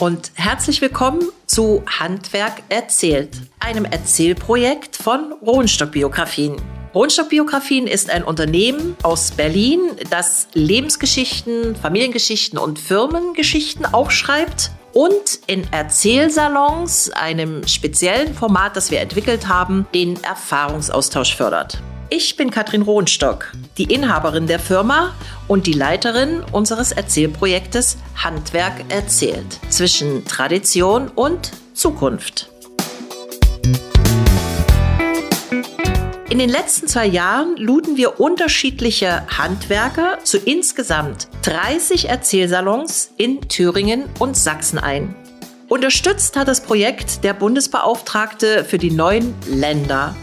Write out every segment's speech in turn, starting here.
und herzlich willkommen zu Handwerk erzählt, einem Erzählprojekt von Rohnstock Biografien. Rohnstock Biografien ist ein Unternehmen aus Berlin, das Lebensgeschichten, Familiengeschichten und Firmengeschichten aufschreibt und in Erzählsalons, einem speziellen Format, das wir entwickelt haben, den Erfahrungsaustausch fördert. Ich bin Katrin Rohnstock, die Inhaberin der Firma und die Leiterin unseres Erzählprojektes Handwerk erzählt zwischen Tradition und Zukunft. In den letzten zwei Jahren luden wir unterschiedliche Handwerker zu insgesamt 30 Erzählsalons in Thüringen und Sachsen ein. Unterstützt hat das Projekt der Bundesbeauftragte für die neuen Länder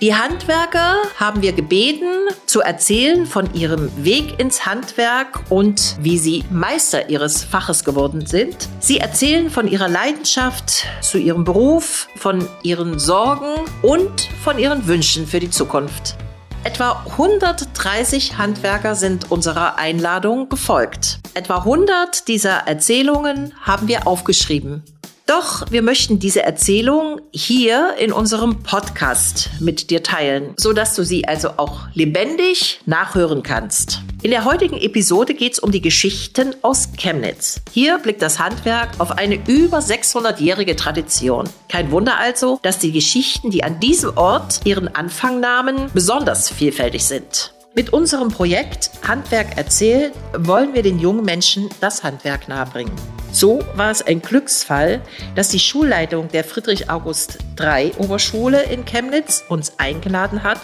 die Handwerker haben wir gebeten, zu erzählen von ihrem Weg ins Handwerk und wie sie Meister ihres Faches geworden sind. Sie erzählen von ihrer Leidenschaft zu ihrem Beruf, von ihren Sorgen und von ihren Wünschen für die Zukunft. Etwa 130 Handwerker sind unserer Einladung gefolgt. Etwa 100 dieser Erzählungen haben wir aufgeschrieben doch wir möchten diese Erzählung hier in unserem Podcast mit dir teilen, so dass du sie also auch lebendig nachhören kannst. In der heutigen Episode geht es um die Geschichten aus Chemnitz. Hier blickt das Handwerk auf eine über 600-jährige Tradition. Kein Wunder also, dass die Geschichten, die an diesem Ort ihren Anfang nahmen, besonders vielfältig sind. Mit unserem Projekt Handwerk erzählt wollen wir den jungen Menschen das Handwerk nahebringen. So war es ein Glücksfall, dass die Schulleitung der Friedrich August III Oberschule in Chemnitz uns eingeladen hat,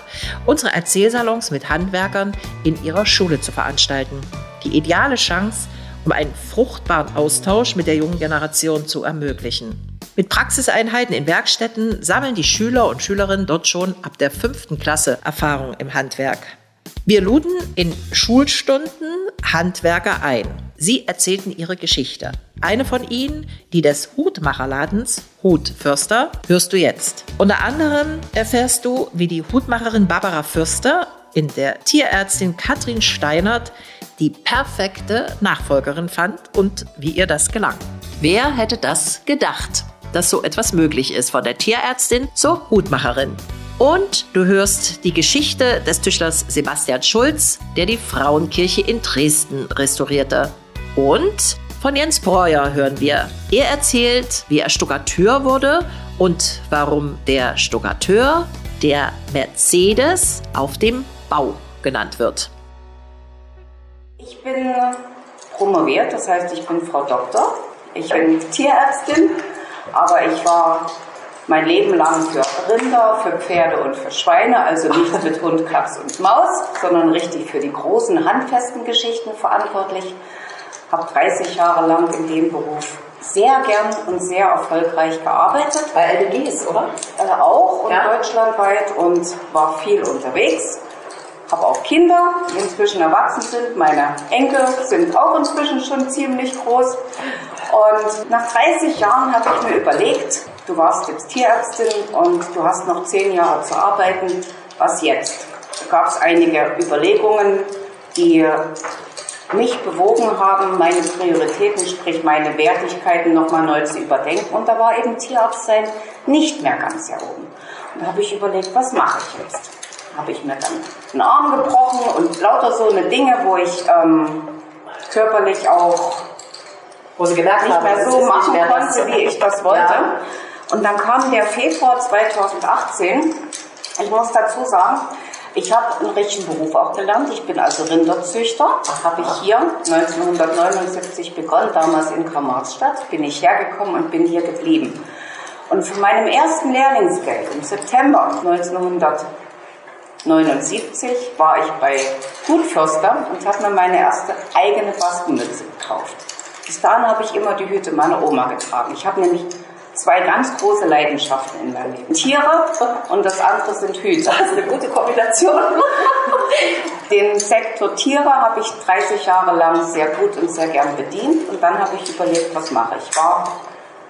unsere Erzählsalons mit Handwerkern in ihrer Schule zu veranstalten. Die ideale Chance, um einen fruchtbaren Austausch mit der jungen Generation zu ermöglichen. Mit Praxiseinheiten in Werkstätten sammeln die Schüler und Schülerinnen dort schon ab der fünften Klasse Erfahrung im Handwerk. Wir luden in Schulstunden Handwerker ein. Sie erzählten ihre Geschichte. Eine von ihnen, die des Hutmacherladens Hut Fürster, hörst du jetzt. Unter anderem erfährst du, wie die Hutmacherin Barbara Fürster in der Tierärztin Katrin Steinert die perfekte Nachfolgerin fand und wie ihr das gelang. Wer hätte das gedacht, dass so etwas möglich ist von der Tierärztin zur Hutmacherin? Und du hörst die Geschichte des Tischlers Sebastian Schulz, der die Frauenkirche in Dresden restaurierte. Und von Jens Breuer hören wir. Er erzählt, wie er Stuckateur wurde und warum der Stuckateur der Mercedes auf dem Bau genannt wird. Ich bin promoviert, das heißt, ich bin Frau Doktor. Ich bin Tierärztin, aber ich war mein Leben lang für Rinder, für Pferde und für Schweine, also nicht mit Hund, Katz und Maus, sondern richtig für die großen, handfesten Geschichten verantwortlich. Habe 30 Jahre lang in dem Beruf sehr gern und sehr erfolgreich gearbeitet. Bei LDGs, oder? Äh, auch und ja. deutschlandweit und war viel unterwegs. Habe auch Kinder, die inzwischen erwachsen sind. Meine Enkel sind auch inzwischen schon ziemlich groß. Und nach 30 Jahren habe ich mir überlegt, du warst jetzt Tierärztin und du hast noch 10 Jahre zu arbeiten, was jetzt? Da gab es einige Überlegungen, die mich bewogen haben, meine Prioritäten, sprich meine Wertigkeiten nochmal neu zu überdenken. Und da war eben Tierarzt sein nicht mehr ganz sehr oben. Und da habe ich überlegt, was mache ich jetzt? Habe ich mir dann einen Arm gebrochen und lauter so eine Dinge, wo ich ähm, körperlich auch wo sie gemerkt nicht haben, mehr so machen konnte, wie ich das wollte. Ja. Und dann kam der Februar 2018. Ich muss dazu sagen, ich habe einen richtigen Beruf auch gelernt. Ich bin also Rinderzüchter. Das habe ich hier 1979 begonnen, damals in Karl-Marx-Stadt. Bin ich hergekommen und bin hier geblieben. Und von meinem ersten Lehrlingsgeld im September 1979 war ich bei Hutförster und habe mir meine erste eigene Bastenmütze gekauft. Bis dahin habe ich immer die Hüte meiner Oma getragen. Ich habe nämlich zwei ganz große Leidenschaften in meinem Leben. Tiere und das andere sind Hüte. Das ist eine gute Kombination. Den Sektor Tiere habe ich 30 Jahre lang sehr gut und sehr gern bedient und dann habe ich überlegt, was mache ich. War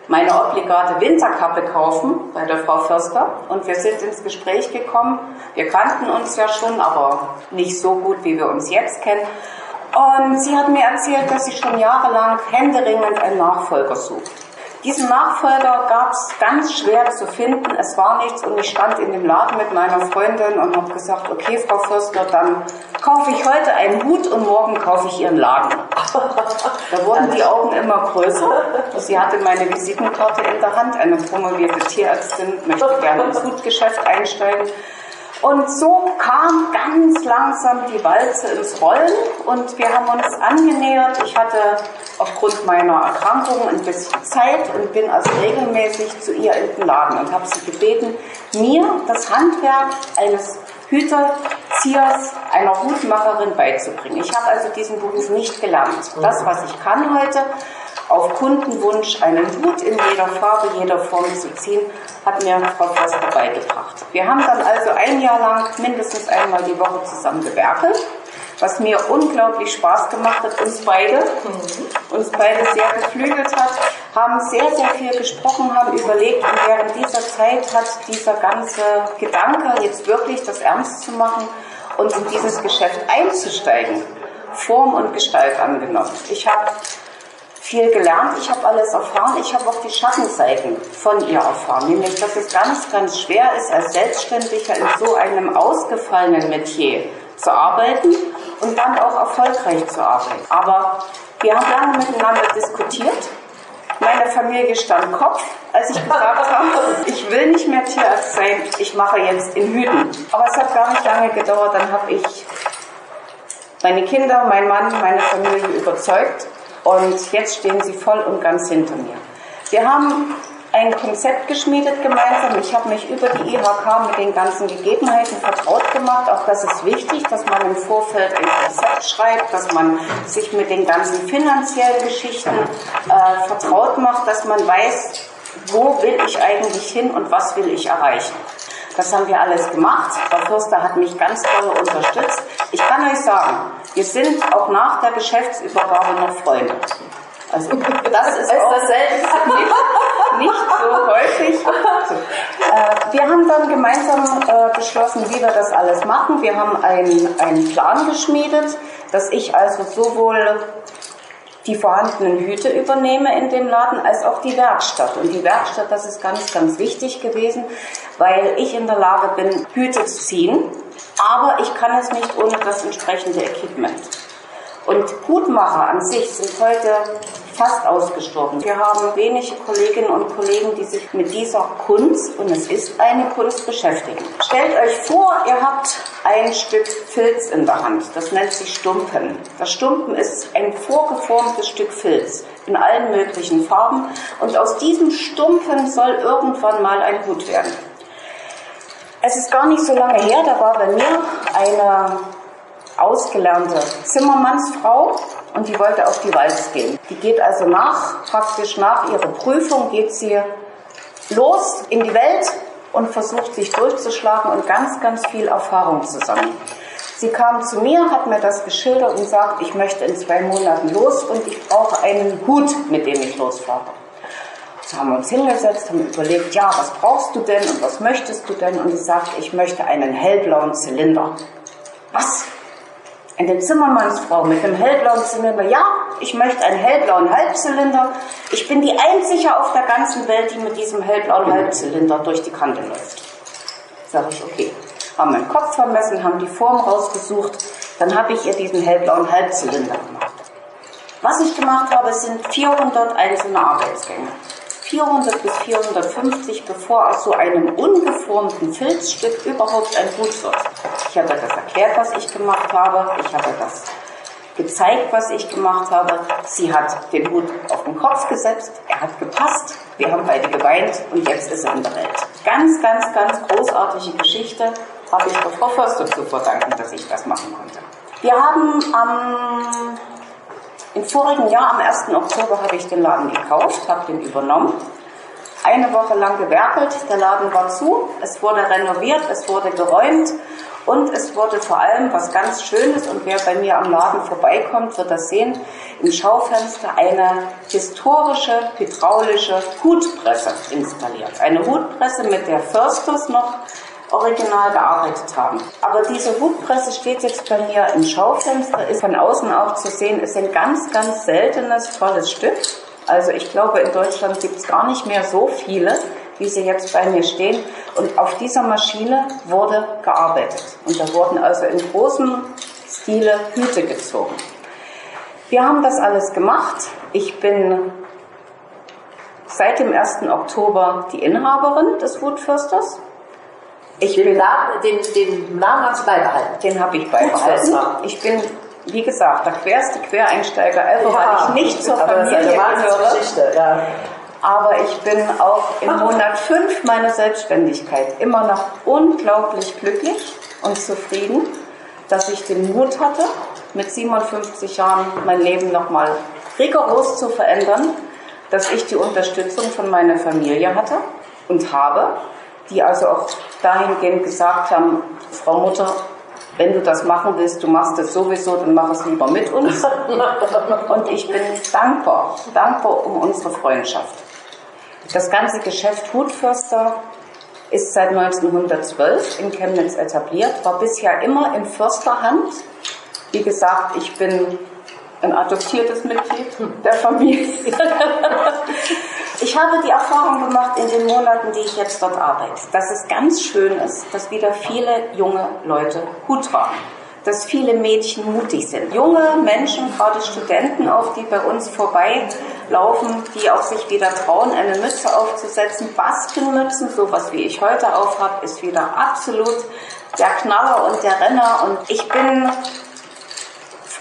meine obligate Winterkappe kaufen bei der Frau Förster und wir sind ins Gespräch gekommen. Wir kannten uns ja schon, aber nicht so gut, wie wir uns jetzt kennen. Und sie hat mir erzählt, dass sie schon jahrelang händeringend einen Nachfolger sucht. Diesen Nachfolger gab es ganz schwer zu finden. Es war nichts und ich stand in dem Laden mit meiner Freundin und habe gesagt, okay, Frau Förster, dann kaufe ich heute einen Hut und morgen kaufe ich Ihren Laden. Da wurden die Augen immer größer. Sie hatte meine Visitenkarte in der Hand, eine promovierte Tierärztin, möchte gerne ins Hutgeschäft einsteigen. Und so kam ganz langsam die Walze ins Rollen und wir haben uns angenähert. Ich hatte aufgrund meiner Erkrankung ein bisschen Zeit und bin also regelmäßig zu ihr in den Laden und habe sie gebeten, mir das Handwerk eines Hüterziehers, einer Hutmacherin beizubringen. Ich habe also diesen Beruf nicht gelernt. Das, was ich kann heute, auf Kundenwunsch einen Hut in jeder Farbe, jeder Form zu ziehen, hat mir Frau Förster beigebracht. Wir haben dann also ein Jahr lang mindestens einmal die Woche zusammen gewerkelt, was mir unglaublich Spaß gemacht hat, uns beide, uns beide sehr geflügelt hat, haben sehr, sehr viel gesprochen, haben überlegt und während dieser Zeit hat dieser ganze Gedanke, jetzt wirklich das ernst zu machen und in dieses Geschäft einzusteigen, Form und Gestalt angenommen. Ich habe viel gelernt, ich habe alles erfahren, ich habe auch die Schattenseiten von ihr erfahren, nämlich dass es ganz, ganz schwer ist, als Selbstständiger in so einem ausgefallenen Metier zu arbeiten und dann auch erfolgreich zu arbeiten. Aber wir haben lange miteinander diskutiert. Meine Familie stand Kopf, als ich gesagt habe, ich will nicht mehr Tierarzt sein, ich mache jetzt in Hüten. Aber es hat gar nicht lange gedauert, dann habe ich meine Kinder, mein Mann, meine Familie überzeugt und jetzt stehen sie voll und ganz hinter mir. Wir haben ein Konzept geschmiedet gemeinsam. Ich habe mich über die IHK mit den ganzen Gegebenheiten vertraut gemacht. Auch das ist wichtig, dass man im Vorfeld ein Konzept schreibt, dass man sich mit den ganzen finanziellen Geschichten äh, vertraut macht, dass man weiß, wo will ich eigentlich hin und was will ich erreichen. Das haben wir alles gemacht. Frau Fürster hat mich ganz toll unterstützt. Ich kann euch sagen, wir sind auch nach der Geschäftsübergabe noch Freunde. Also das ist, auch nicht, nicht so häufig. Äh, wir haben dann gemeinsam äh, beschlossen, wie wir das alles machen. Wir haben einen, einen Plan geschmiedet, dass ich also sowohl die vorhandenen Hüte übernehme in dem Laden, als auch die Werkstatt. Und die Werkstatt, das ist ganz, ganz wichtig gewesen, weil ich in der Lage bin, Hüte zu ziehen, aber ich kann es nicht ohne das entsprechende Equipment. Und Hutmacher an sich sind heute fast ausgestorben. Wir haben wenige Kolleginnen und Kollegen, die sich mit dieser Kunst, und es ist eine Kunst, beschäftigen. Stellt euch vor, ihr habt ein Stück Filz in der Hand. Das nennt sich Stumpen. Das Stumpen ist ein vorgeformtes Stück Filz in allen möglichen Farben. Und aus diesem Stumpen soll irgendwann mal ein Hut werden. Es ist gar nicht so lange her, da war bei mir eine ausgelernte Zimmermannsfrau und die wollte auf die Walz gehen. Die geht also nach, praktisch nach ihrer Prüfung, geht sie los in die Welt und versucht sich durchzuschlagen und ganz, ganz viel Erfahrung zu sammeln. Sie kam zu mir, hat mir das geschildert und sagt, ich möchte in zwei Monaten los und ich brauche einen Hut, mit dem ich losfahre. So haben wir uns hingesetzt, haben überlegt, ja, was brauchst du denn und was möchtest du denn? Und sie sagt, ich möchte einen hellblauen Zylinder. Was? Eine Zimmermannsfrau mit einem hellblauen Zylinder. Ja, ich möchte einen hellblauen Halbzylinder. Ich bin die einzige auf der ganzen Welt, die mit diesem hellblauen Halbzylinder durch die Kante läuft. Sag ich, okay. Haben meinen Kopf vermessen, haben die Form rausgesucht. Dann habe ich ihr diesen hellblauen Halbzylinder gemacht. Was ich gemacht habe, sind 400 einzelne Arbeitsgänge. 400 bis 450, bevor aus so einem ungeformten Filzstück überhaupt ein Hut wird. Ich habe das erklärt, was ich gemacht habe. Ich habe das gezeigt, was ich gemacht habe. Sie hat den Hut auf den Kopf gesetzt. Er hat gepasst. Wir haben beide geweint und jetzt ist er in der Welt. Ganz, ganz, ganz großartige Geschichte. Habe ich der Frau Förster zu verdanken, dass ich das machen konnte. Wir haben am im vorigen Jahr, am 1. Oktober, habe ich den Laden gekauft, habe den übernommen. Eine Woche lang gewerkelt, der Laden war zu, es wurde renoviert, es wurde geräumt und es wurde vor allem was ganz Schönes und wer bei mir am Laden vorbeikommt, wird das sehen, im Schaufenster eine historische hydraulische Hutpresse installiert. Eine Hutpresse, mit der Försters noch original gearbeitet haben. Aber diese Hutpresse steht jetzt bei mir im Schaufenster, ist von außen auch zu sehen, ist ein ganz, ganz seltenes, tolles Stück. Also ich glaube, in Deutschland gibt es gar nicht mehr so viele, wie sie jetzt bei mir stehen. Und auf dieser Maschine wurde gearbeitet. Und da wurden also in großem Stile Hüte gezogen. Wir haben das alles gemacht. Ich bin seit dem 1. Oktober die Inhaberin des Wutfürsters. Ich den, Namen, den, den Namen hast du beibehalten? Den habe ich beibehalten. Ich bin, wie gesagt, der querste Quereinsteiger ever, ja, weil ich nicht zur Familie gehöre. Ja. Aber ich bin auch im Monat 5 meiner Selbstständigkeit immer noch unglaublich glücklich und zufrieden, dass ich den Mut hatte, mit 57 Jahren mein Leben nochmal rigoros zu verändern, dass ich die Unterstützung von meiner Familie hatte und habe, die also auch dahingehend gesagt haben, Frau Mutter, wenn du das machen willst, du machst es sowieso, dann mach es lieber mit uns. Und ich bin dankbar, dankbar um unsere Freundschaft. Das ganze Geschäft Hutförster ist seit 1912 in Chemnitz etabliert, war bisher immer in Försterhand. Wie gesagt, ich bin ein adoptiertes Mitglied der Familie. ich habe die Erfahrung gemacht in den Monaten, die ich jetzt dort arbeite, dass es ganz schön ist, dass wieder viele junge Leute Hut tragen dass viele Mädchen mutig sind. Junge Menschen, gerade Studenten auch, die bei uns vorbeilaufen, die auch sich wieder trauen, eine Mütze aufzusetzen. Baskenmützen, sowas wie ich heute aufhab, ist wieder absolut der Knaller und der Renner. Und ich bin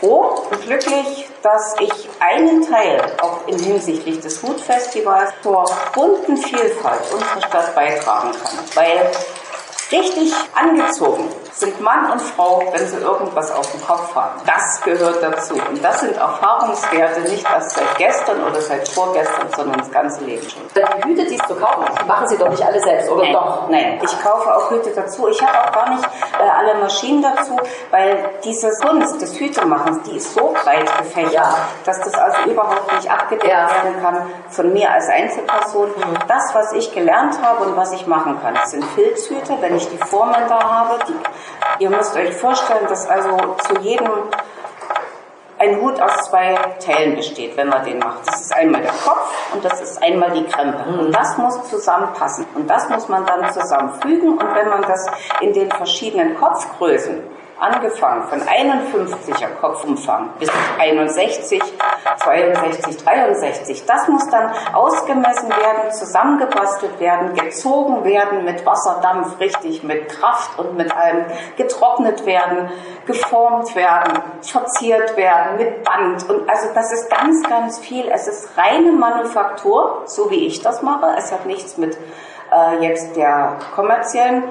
froh und glücklich, dass ich einen Teil auch in hinsichtlich des Hutfestivals zur bunten Vielfalt unserer Stadt beitragen kann. Weil richtig angezogen sind Mann und Frau, wenn sie irgendwas auf dem Kopf haben. Das gehört dazu. Und das sind Erfahrungswerte nicht erst seit gestern oder seit vorgestern, sondern das ganze Leben schon. Die Hüte, die es zu kaufen, die machen Sie doch nicht alle selbst, oder Nein. doch? Nein, ich kaufe auch Hüte dazu. Ich habe auch gar nicht äh, alle Maschinen dazu, weil diese Kunst des Hütemachens, die ist so breit gefächert, ja. dass das also überhaupt nicht abgedeckt ja. werden kann von mir als Einzelperson. Mhm. Das, was ich gelernt habe und was ich machen kann, sind Filzhüte, wenn ich die Formen da habe, die Ihr müsst euch vorstellen, dass also zu jedem ein Hut aus zwei Teilen besteht, wenn man den macht. Das ist einmal der Kopf und das ist einmal die Krempe. Und das muss zusammenpassen. Und das muss man dann zusammenfügen. Und wenn man das in den verschiedenen Kopfgrößen angefangen von 51er Kopfumfang bis 61, 62, 63. Das muss dann ausgemessen werden, zusammengebastelt werden, gezogen werden mit Wasserdampf, richtig mit Kraft und mit allem, getrocknet werden, geformt werden, verziert werden mit Band. Und also das ist ganz, ganz viel. Es ist reine Manufaktur, so wie ich das mache. Es hat nichts mit äh, jetzt der kommerziellen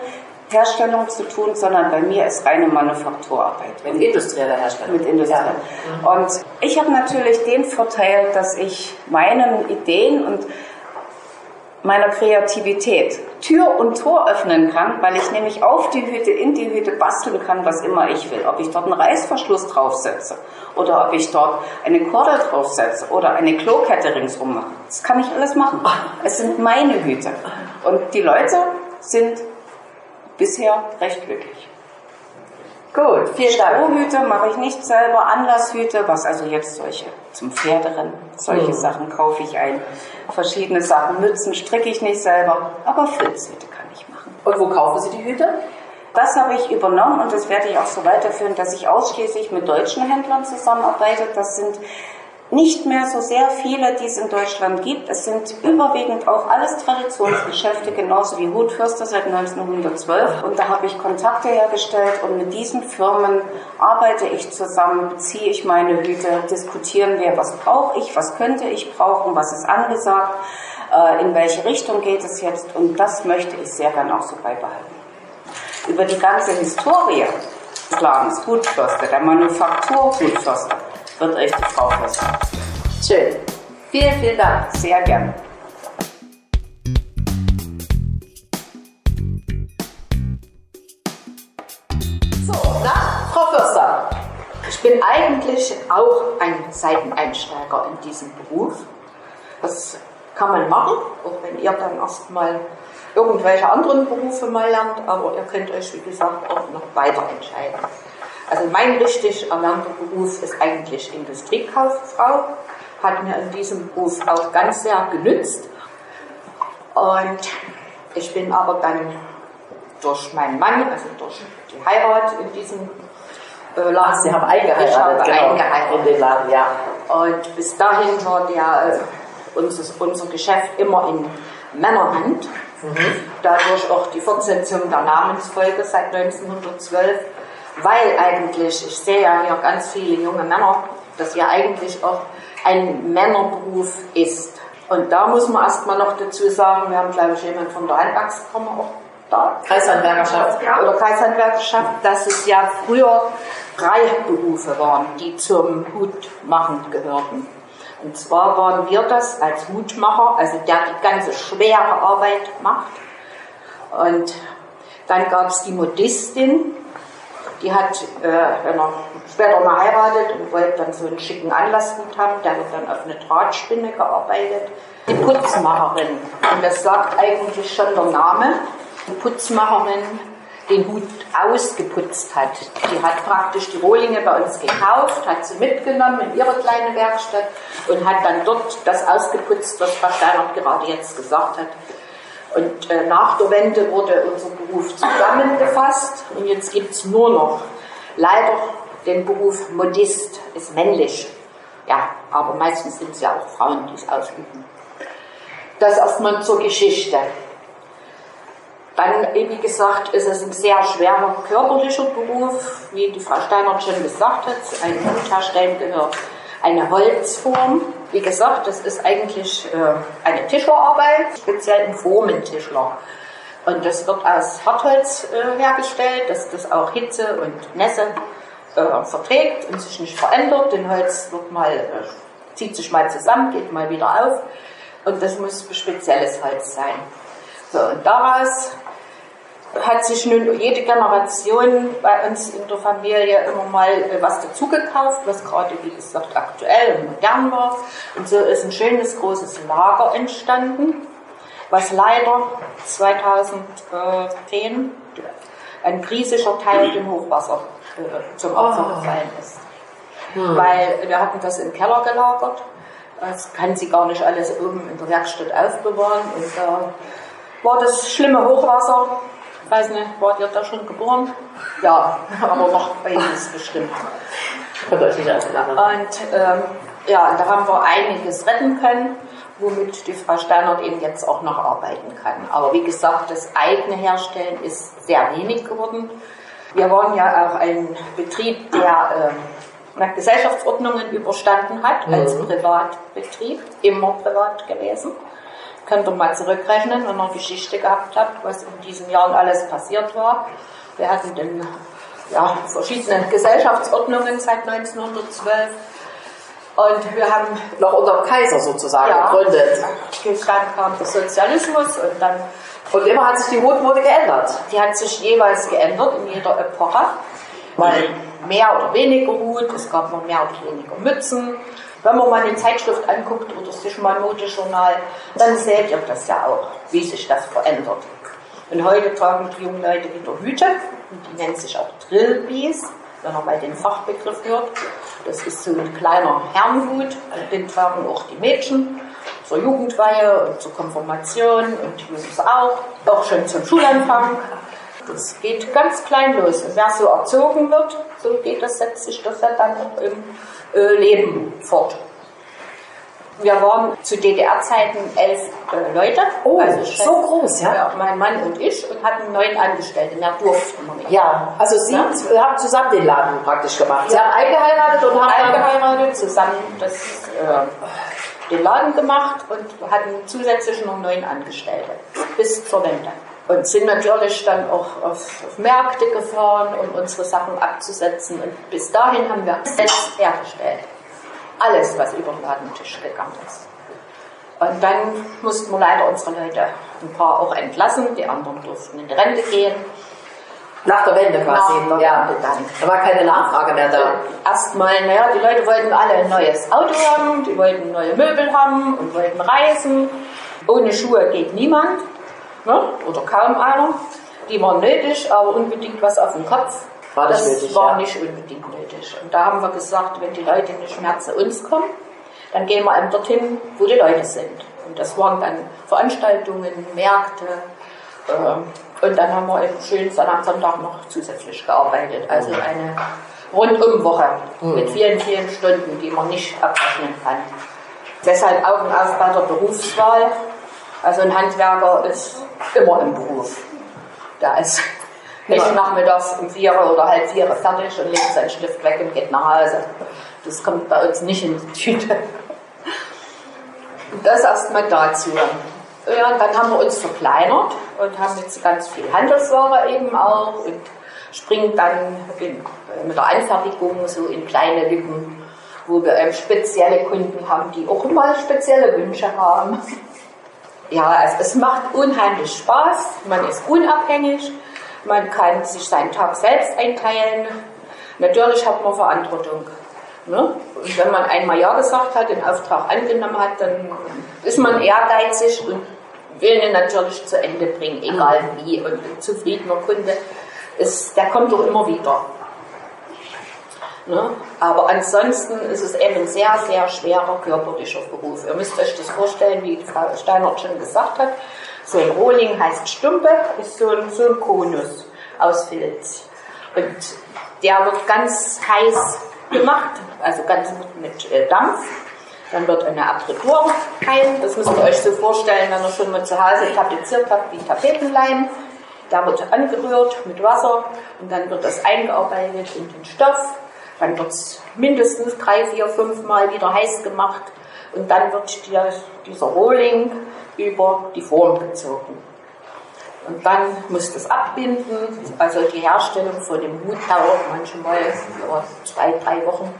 Herstellung zu tun, sondern bei mir ist reine Manufakturarbeit. Mit industrieller Herstellung. Mit industrieller. Ja. Und ich habe natürlich den Vorteil, dass ich meinen Ideen und meiner Kreativität Tür und Tor öffnen kann, weil ich nämlich auf die Hüte, in die Hüte basteln kann, was immer ich will. Ob ich dort einen Reißverschluss draufsetze oder ob ich dort eine Kordel draufsetze oder eine Klokette ringsrum mache. Das kann ich alles machen. Es sind meine Hüte. Und die Leute sind bisher recht glücklich. Gut, vielen Dank. Strohhüte mache ich nicht selber, Anlasshüte, was also jetzt solche zum Pferderennen, solche mhm. Sachen kaufe ich ein. Verschiedene Sachen, Mützen stricke ich nicht selber, aber Filzhüte kann ich machen. Und wo kaufen Sie die Hüte? Das habe ich übernommen und das werde ich auch so weiterführen, dass ich ausschließlich mit deutschen Händlern zusammenarbeite. Das sind nicht mehr so sehr viele, die es in Deutschland gibt. Es sind überwiegend auch alles Traditionsgeschäfte, genauso wie Hutförster seit 1912. Und da habe ich Kontakte hergestellt und mit diesen Firmen arbeite ich zusammen, beziehe ich meine Hüte, diskutieren wir, was brauche ich, was könnte ich brauchen, was ist angesagt, äh, in welche Richtung geht es jetzt. Und das möchte ich sehr gern auch so beibehalten. Über die ganze Historie des Ladens Hutförster, der Manufaktur Hutförster, wird euch die Frau versorgen. Schön. Vielen, vielen Dank. Sehr gern. So, na, Frau Förster. Ich bin eigentlich auch ein Seiteneinsteiger in diesem Beruf. Das kann man machen, auch wenn ihr dann erstmal irgendwelche anderen Berufe mal lernt, aber ihr könnt euch, wie gesagt, auch noch weiter entscheiden. Also mein richtig erlernter Beruf ist eigentlich Industriekauffrau. hat mir in diesem Beruf auch ganz sehr genützt. Und ich bin aber dann durch meinen Mann, also durch die Heirat in diesem äh, Laden. Sie haben eingeheiratet, ich habe genau, eingeheiratet. in den Laden, ja. Und bis dahin war der, äh, unser, unser Geschäft immer in Männerhand. Mhm. Dadurch auch die Fortsetzung der Namensfolge seit 1912, weil eigentlich, ich sehe ja hier ganz viele junge Männer, dass ja eigentlich auch ein Männerberuf ist. Und da muss man erstmal noch dazu sagen, wir haben, glaube ich, jemand von der Handwerkskammer auch da. Kreishandwerkerschaft. Oder Kreishandwerkerschaft, dass es ja früher drei Berufe waren, die zum Hutmachen gehörten. Und zwar waren wir das als Hutmacher, also der die ganze schwere Arbeit macht. Und dann gab es die Modistin, die hat, äh, er später mal heiratet und wollte dann so einen schicken Anlasshut haben, der wird dann auf eine Drahtspinne gearbeitet. Die Putzmacherin, und das sagt eigentlich schon der Name, die Putzmacherin den Hut ausgeputzt hat. Die hat praktisch die Rohlinge bei uns gekauft, hat sie mitgenommen in ihre kleine Werkstatt und hat dann dort das ausgeputzt, was Frau Steinert gerade jetzt gesagt hat. Und äh, nach der Wende wurde unser Beruf zusammengefasst und jetzt gibt es nur noch leider den Beruf Modist, ist männlich. Ja, aber meistens sind es ja auch Frauen, die es ausüben. Das erstmal zur Geschichte. Dann, wie gesagt, ist es ein sehr schwerer körperlicher Beruf, wie die Frau Steinert schon gesagt hat. Ein Hut herstellen gehört eine Holzform. Wie gesagt, das ist eigentlich äh, eine Tischlerarbeit, speziell ein Formentischler. Und das wird aus Hartholz äh, hergestellt, dass das auch Hitze und Nässe äh, verträgt und sich nicht verändert. Denn Holz wird mal, zieht sich mal zusammen, geht mal wieder auf. Und das muss spezielles Holz sein. So, und daraus hat sich nun jede Generation bei uns in der Familie immer mal äh, was dazugekauft, was gerade, wie gesagt, aktuell und modern war. Und so ist ein schönes großes Lager entstanden, was leider 2010 ein riesiger Teil dem Hochwasser äh, zum Opfer oh. gefallen ist. Hm. Weil wir hatten das im Keller gelagert. Das kann sie gar nicht alles oben in der Werkstatt aufbewahren. Und da war das schlimme Hochwasser weiß nicht, wart ihr da schon geboren? Ja, aber noch bei uns bestimmt. Und ähm, ja, da haben wir einiges retten können, womit die Frau Steinert eben jetzt auch noch arbeiten kann. Aber wie gesagt, das eigene Herstellen ist sehr wenig geworden. Wir waren ja auch ein Betrieb, der äh, Gesellschaftsordnungen überstanden hat, als mhm. Privatbetrieb, immer privat gewesen könnt ihr mal zurückrechnen, wenn ihr Geschichte gehabt habt, was in diesen Jahren alles passiert war. Wir hatten dann ja, verschiedene Gesellschaftsordnungen seit 1912. Und wir haben noch unter dem Kaiser sozusagen ja, gegründet. Dann kam der Sozialismus und dann. Und immer hat sich die Hutmode geändert. Die hat sich jeweils geändert in jeder Epoche. Weil mehr oder weniger Hut, es gab noch mehr oder weniger Mützen, wenn man mal eine Zeitschrift anguckt oder sich mal ein Modejournal, dann seht ihr das ja auch, wie sich das verändert. Und heute tragen die jungen Leute wieder Hüte, die nennen sich auch Drillbees, wenn man mal den Fachbegriff hört. Das ist so ein kleiner Herrenhut, den tragen auch die Mädchen zur Jugendweihe und zur Konfirmation und die Jungs auch, auch schon zum Schulanfang. Das geht ganz klein los. Und wer so erzogen wird, so geht das, setzt sich das ja dann auch im äh, Leben fort. Wir waren zu DDR-Zeiten elf äh, Leute. Oh, also so groß, ja? ja? Mein Mann und ich und hatten neun Angestellte. Mehr durften wir nicht. Ja, also Sie ja? haben zusammen den Laden praktisch gemacht. Sie haben eingeheiratet und haben eingeheiratet, zusammen das, äh, den Laden gemacht und hatten zusätzlich noch neun Angestellte bis zur Wende. Und sind natürlich dann auch auf, auf, Märkte gefahren, um unsere Sachen abzusetzen. Und bis dahin haben wir selbst hergestellt. Alles, was über den Ladentisch gegangen ist. Und dann mussten wir leider unsere Leute ein paar auch entlassen, die anderen durften in die Rente gehen. Nach der Wende quasi. Nach der ja. Wende dann. Da war keine Nachfrage mehr da. Erstmal, naja, die Leute wollten alle ein neues Auto haben, die wollten neue Möbel haben und wollten reisen. Ohne Schuhe geht niemand ne? oder kaum einer. Die waren nötig, aber unbedingt was auf dem Kopf. War das nötig, war ja. nicht unbedingt nötig. Und da haben wir gesagt, wenn die Leute nicht mehr zu uns kommen, dann gehen wir eben dorthin, wo die Leute sind. Und das waren dann Veranstaltungen, Märkte. Äh, und dann haben wir eben schön am Sonntag noch zusätzlich gearbeitet. Also eine Rundumwoche mhm. mit vielen, vielen Stunden, die man nicht abrechnen kann. Deshalb Augen auf bei der Berufswahl. Also ein Handwerker ist immer im Beruf. Da ist nicht nachmittags um vier oder halb vier fertig und legt seinen Stift weg und geht nach Hause. Das kommt bei uns nicht in die Tüte. Das erstmal dazu. Ja, und dann haben wir uns verkleinert und haben jetzt ganz viel Handelsware eben auch und springen dann in, mit der Anfertigung so in kleine Lücken, wo wir ähm, spezielle Kunden haben, die auch mal spezielle Wünsche haben. Ja, also es macht unheimlich Spaß, man ist unabhängig, man kann sich seinen Tag selbst einteilen. Natürlich hat man Verantwortung. Ne? Und wenn man einmal Ja gesagt hat, den Auftrag angenommen hat, dann ist man ehrgeizig und will ihn natürlich zu Ende bringen, egal wie. Und ein zufriedener Kunde, ist, der kommt doch immer wieder. Ne? Aber ansonsten ist es eben ein sehr, sehr schwerer körperlicher Beruf. Ihr müsst euch das vorstellen, wie Frau Steinert schon gesagt hat. So ein Rohling heißt Stumpe, ist so ein, so ein Konus aus Filz. Und der wird ganz heiß gemacht, also ganz mit äh, Dampf. Dann wird eine Abritur rein. Das müsst ihr euch so vorstellen, wenn ihr schon mal zu Hause tapeziert habt, wie Tapetenleim. Da wird angerührt mit Wasser und dann wird das eingearbeitet in den Stoff. Dann wird es mindestens drei, vier, fünf Mal wieder heiß gemacht und dann wird dieser Rohling über die Form gezogen. Und dann muss das abbinden, also die Herstellung von dem Hut dauert manchmal zwei, drei Wochen,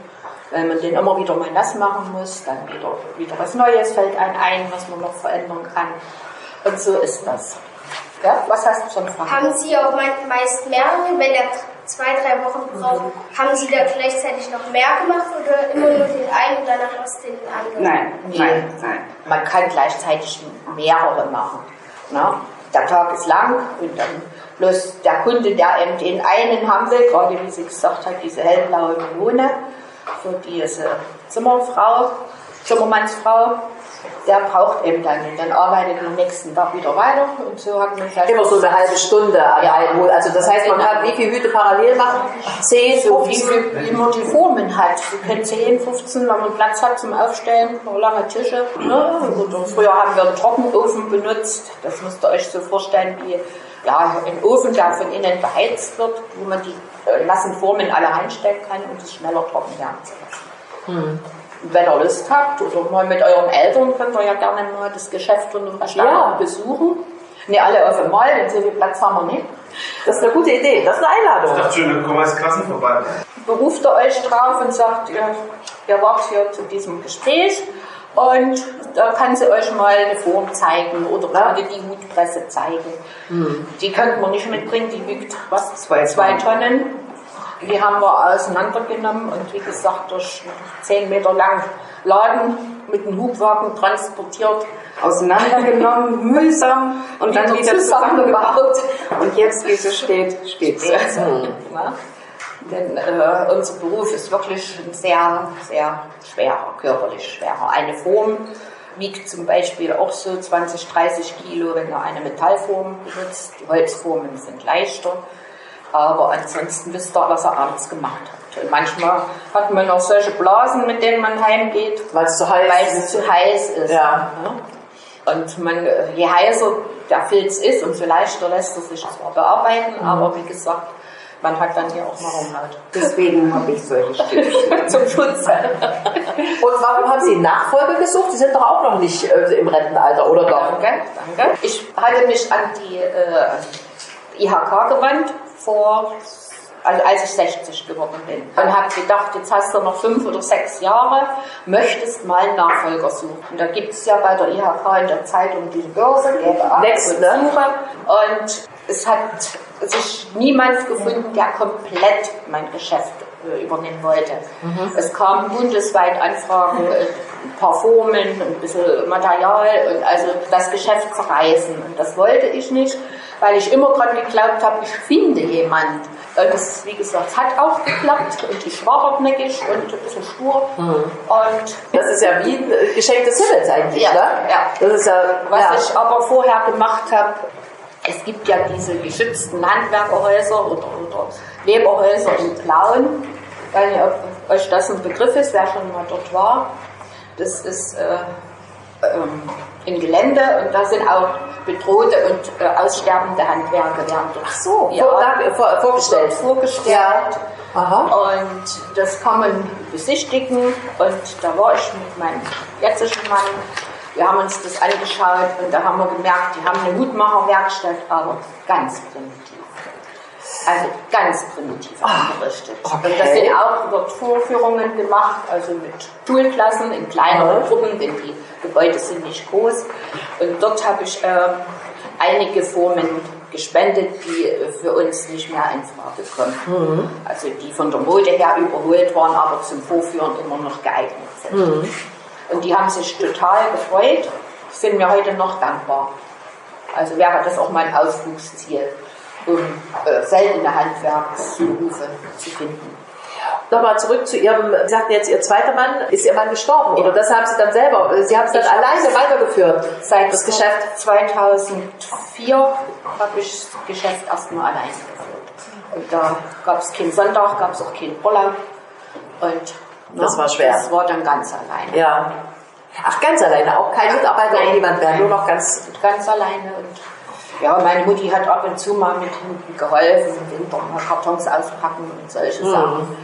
weil man den immer wieder mal nass machen muss, dann wieder, wieder was Neues fällt einem ein, was man noch verändern kann. Und so ist das. Ja, was hast du schon gefragt? Haben Sie auch meist mehrere, wenn er zwei, drei Wochen braucht, haben Sie da gleichzeitig noch mehr gemacht oder immer nur den einen und danach aus den anderen? Nein, nein, nein. Man kann gleichzeitig mehrere machen. Ne? der Tag ist lang und dann bloß der Kunde, der eben den einen haben will, gerade wie sie gesagt hat, diese hellblaue Melone für diese Zimmerfrau, Zimmermannsfrau, der braucht eben dann und dann arbeitet am nächsten Tag wieder weiter und so hat man vielleicht immer so eine halbe Stunde ja. Also das heißt, man kann wie viele Hüte parallel machen? 10, so 15? Wie, wie man die Formen hat. Sie können 10, 15, wenn man Platz hat zum Aufstellen, lange Tische. Ne? Oder früher haben wir einen Trockenofen benutzt. Das müsst ihr euch so vorstellen wie ja, ein Ofen, der von innen beheizt wird, wo man die äh, nassen Formen alle reinstellen kann, um es schneller trocken werden zu lassen. Hm wenn ihr Lust habt oder mal mit euren Eltern könnt ihr ja gerne mal das Geschäft von dem ja. besuchen. Ne, alle auf einmal, denn so viel Platz haben wir nicht. Das ist eine gute Idee, das ist eine Einladung. Ich dachte schon, dann kommen als Klassen vorbei. Beruft ihr euch drauf und sagt, ihr, ihr wart hier zu diesem Gespräch und da kann sie euch mal eine Form zeigen oder gerade die Hutpresse zeigen. Hm. Die könnte man nicht mitbringen, die wiegt was? Zwei, zwei Tonnen. Die haben wir auseinandergenommen und wie gesagt durch 10 Meter lang Laden mit einem Hubwagen transportiert. Auseinandergenommen, mühsam und dann wieder zusammengebaut. Und jetzt, wie sie steht, steht. Ja. Denn äh, unser Beruf ist wirklich sehr, sehr schwerer, körperlich schwerer. Eine Form wiegt zum Beispiel auch so 20, 30 Kilo, wenn er eine Metallform benutzt. Die Holzformen sind leichter. Aber ansonsten wisst ihr, was er abends gemacht hat. Und manchmal hat man noch solche Blasen, mit denen man heimgeht, weil es zu heiß, weil es zu heiß ist. Ja. Und man, je heißer der Filz ist, umso leichter lässt er sich zwar bearbeiten, mhm. aber wie gesagt, man hat dann hier auch noch Raumhaut. Deswegen habe ich solche Stückchen. Zum Schutz. Und warum haben Sie Nachfolge gesucht? Sie sind doch auch noch nicht äh, im Rentenalter, oder doch? Danke, danke. Ich hatte mich an die äh, IHK gewandt vor, also als ich 60 geworden bin. Und habe gedacht, jetzt hast du noch fünf oder sechs Jahre, möchtest mal einen Nachfolger suchen. Und da gibt es ja bei der IHK in der Zeitung diese Börse, Next, ne? Und es hat sich niemand gefunden, der komplett mein Geschäft äh, übernehmen wollte. Mhm. Es kamen bundesweit Anfragen, äh, ein paar Formeln, ein bisschen Material und also das Geschäft verreisen. Und das wollte ich nicht weil ich immer dran geglaubt habe, ich finde jemand, Das, wie gesagt, hat auch geklappt und ich war hartnäckig und ein bisschen stur. Und Das ist ja wie ein Geschenk des Himmels eigentlich, Ja, ne? ja. Das ist ja, was ja. ich aber vorher gemacht habe, es gibt ja diese geschützten Handwerkerhäuser oder, oder Weberhäuser in Plauen. Ich weiß nicht, ob euch das ein Begriff ist, wer schon mal dort war. Das ist äh, ähm, ein Gelände und da sind auch bedrohte und äh, aussterbende Handwerker werden dort so, ja, vor, da, vor, vorgestellt. vorgestellt. Ja. Aha. Und das kann man besichtigen. Und da war ich mit meinem jetzigen Mann. Wir haben uns das angeschaut und da haben wir gemerkt, die haben eine Hutmacherwerkstatt, aber ganz primitiv. Also ganz primitiv eingerichtet. okay. Und das sind auch dort Vorführungen gemacht, also mit Schulklassen in kleineren. Gruppen, denn die Gebäude sind nicht groß. Und dort habe ich ähm, einige Formen gespendet, die für uns nicht mehr in Frage kommen. Also die von der Mode her überholt waren, aber zum Vorführen immer noch geeignet sind. Und die haben sich total gefreut, sind mir heute noch dankbar. Also wäre das auch mein Ausflugsziel, um äh, seltene Handwerksberufe zu finden. Nochmal zurück zu Ihrem, Sie sagten jetzt, Ihr zweiter Mann, ist Ihr Mann gestorben? Oder das haben Sie dann selber, Sie haben es dann Ich alleine weitergeführt? Seit das Geschäft? 2004 habe ich das Geschäft erstmal allein geführt. Und da gab es keinen Sonntag, gab es auch keinen Urlaub. Und na, Das war schwer. Das war dann ganz alleine. Ja. Ach, ganz alleine, auch kein Mitarbeiter oder niemand mehr, nur noch ganz. Ganz alleine. Und ja, meine Mutti hat ab und zu mal mit hinten geholfen, im Winter mal Kartons auspacken und solche Sachen.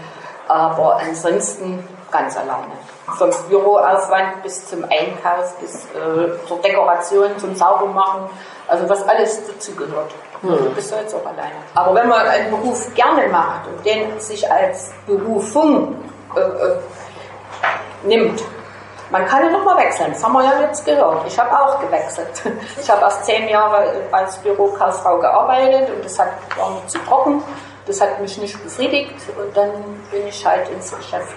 Aber ansonsten ganz alleine. Vom Büroaufwand bis zum Einkauf, bis äh, zur Dekoration, zum Saubermachen, also was alles dazugehört. Du bist jetzt auch alleine. Aber wenn man einen Beruf gerne macht und den sich als Berufung äh, äh, nimmt, man kann ja nochmal wechseln, das haben wir ja jetzt gehört. Ich habe auch gewechselt. Ich habe erst zehn Jahre als Bürokauffrau gearbeitet und das hat, war mir zu trocken. Das hat mich nicht befriedigt und dann bin ich halt ins Geschäft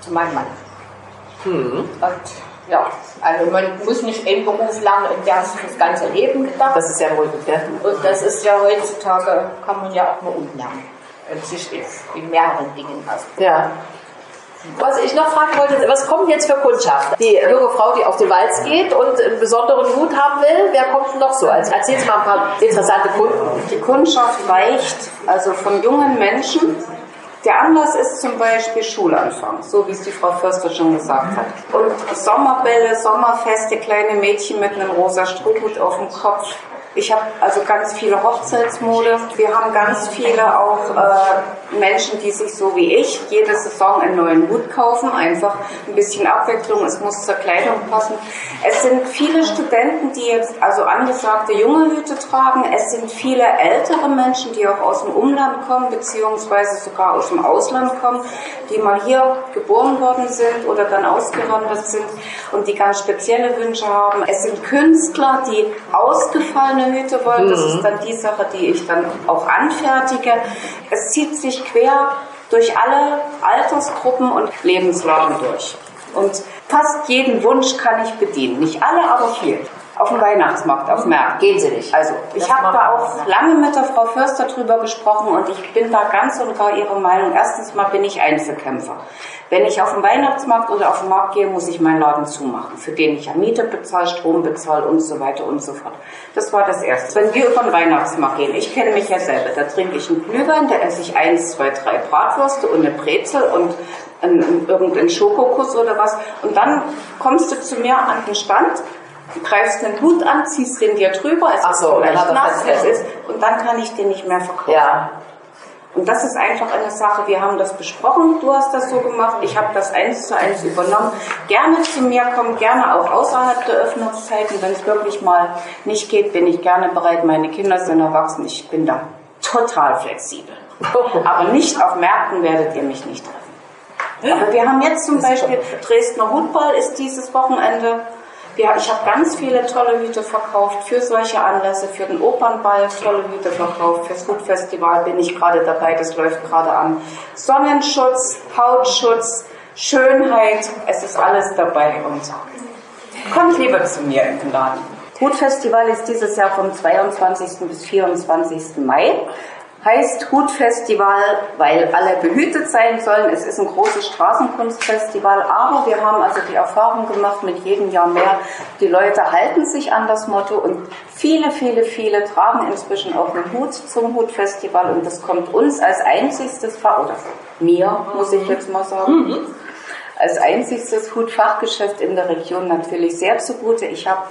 zu meinem Mann. Und ja, also man muss nicht einen Beruf lernen und der ist fürs ganze Leben gedacht. Das ist ja wohl ja. Und das ist ja heutzutage, kann man ja auch mal umlernen und sich in, in mehreren Dingen aus. Ja. Was ich noch fragen wollte, was kommt jetzt für Kundschaft? Die junge Frau, die auf den Walz geht und einen besonderen Hut haben will, wer kommt denn noch so? Also erzählen Sie mal ein paar interessante Kunden. Die Kundschaft weicht also von jungen Menschen. Der Anlass ist zum Beispiel Schulanfang, so wie es die Frau Förster schon gesagt hat. Und Sommerbälle, Sommerfeste, kleine Mädchen mit einem rosa Strohhut auf dem Kopf. Ich habe also ganz viele Hochzeitsmode. Wir haben ganz viele auch äh, Menschen, die sich so wie ich jede Saison einen neuen Hut kaufen. Einfach ein bisschen Abwechslung, es muss zur Kleidung passen. Es sind viele Studenten, die jetzt also angesagte junge Hüte tragen. Es sind viele ältere Menschen, die auch aus dem Umland kommen, beziehungsweise sogar aus dem Ausland kommen, die mal hier geboren worden sind oder dann ausgewandert sind und die ganz spezielle Wünsche haben. Es sind Künstler, die ausgefallene Hüte wollen. Das ist dann die Sache, die ich dann auch anfertige. Es zieht sich quer durch alle Altersgruppen und Lebenslagen durch. Und fast jeden Wunsch kann ich bedienen. Nicht alle, aber viel. Auf dem Weihnachtsmarkt, auf Märkten. Gehen Sie nicht. Also, ich habe da auch lange mit der Frau Förster drüber gesprochen und ich bin da ganz und gar ihrer Meinung. Erstens mal bin ich Einzelkämpfer. Wenn ich auf den Weihnachtsmarkt oder auf den Markt gehe, muss ich meinen Laden zumachen, für den ich ja Miete bezahle, Strom bezahle und so weiter und so fort. Das war das Erste. Wenn wir über den Weihnachtsmarkt gehen, ich kenne mich ja selber, da trinke ich einen Glühwein, da esse ich eins, zwei, drei Bratwürste und eine Brezel und einen, irgendeinen Schokokuss oder was. Und dann kommst du zu mir an den Stand, Du greifst einen Hut an, ziehst den dir drüber, es Ach ist so, vielleicht nass, ist, und dann kann ich den nicht mehr verkaufen. Ja. Und das ist einfach eine Sache, wir haben das besprochen, du hast das so gemacht, ich habe das eins zu eins übernommen. Gerne zu mir kommen, gerne auch außerhalb der Öffnungszeiten, wenn es wirklich mal nicht geht, bin ich gerne bereit. Meine Kinder sind erwachsen, ich bin da total flexibel. Aber nicht auf Märkten werdet ihr mich nicht treffen. Aber wir haben jetzt zum Beispiel Dresdner Hutball ist dieses Wochenende. Ja, ich habe ganz viele tolle Hüte verkauft für solche Anlässe, für den Opernball tolle Hüte verkauft, fürs Hutfestival bin ich gerade dabei, das läuft gerade an. Sonnenschutz, Hautschutz, Schönheit, es ist alles dabei und kommt lieber zu mir in den Laden. Hutfestival ist dieses Jahr vom 22. bis 24. Mai. Heißt Hutfestival, weil alle behütet sein sollen. Es ist ein großes Straßenkunstfestival, aber wir haben also die Erfahrung gemacht mit jedem Jahr mehr, die Leute halten sich an das Motto und viele, viele, viele tragen inzwischen auch einen Hut zum Hutfestival und das kommt uns als einzigstes Fach, oder mir, muss ich jetzt mal sagen, mhm. als einzigstes Hutfachgeschäft in der Region natürlich sehr zugute. Ich habe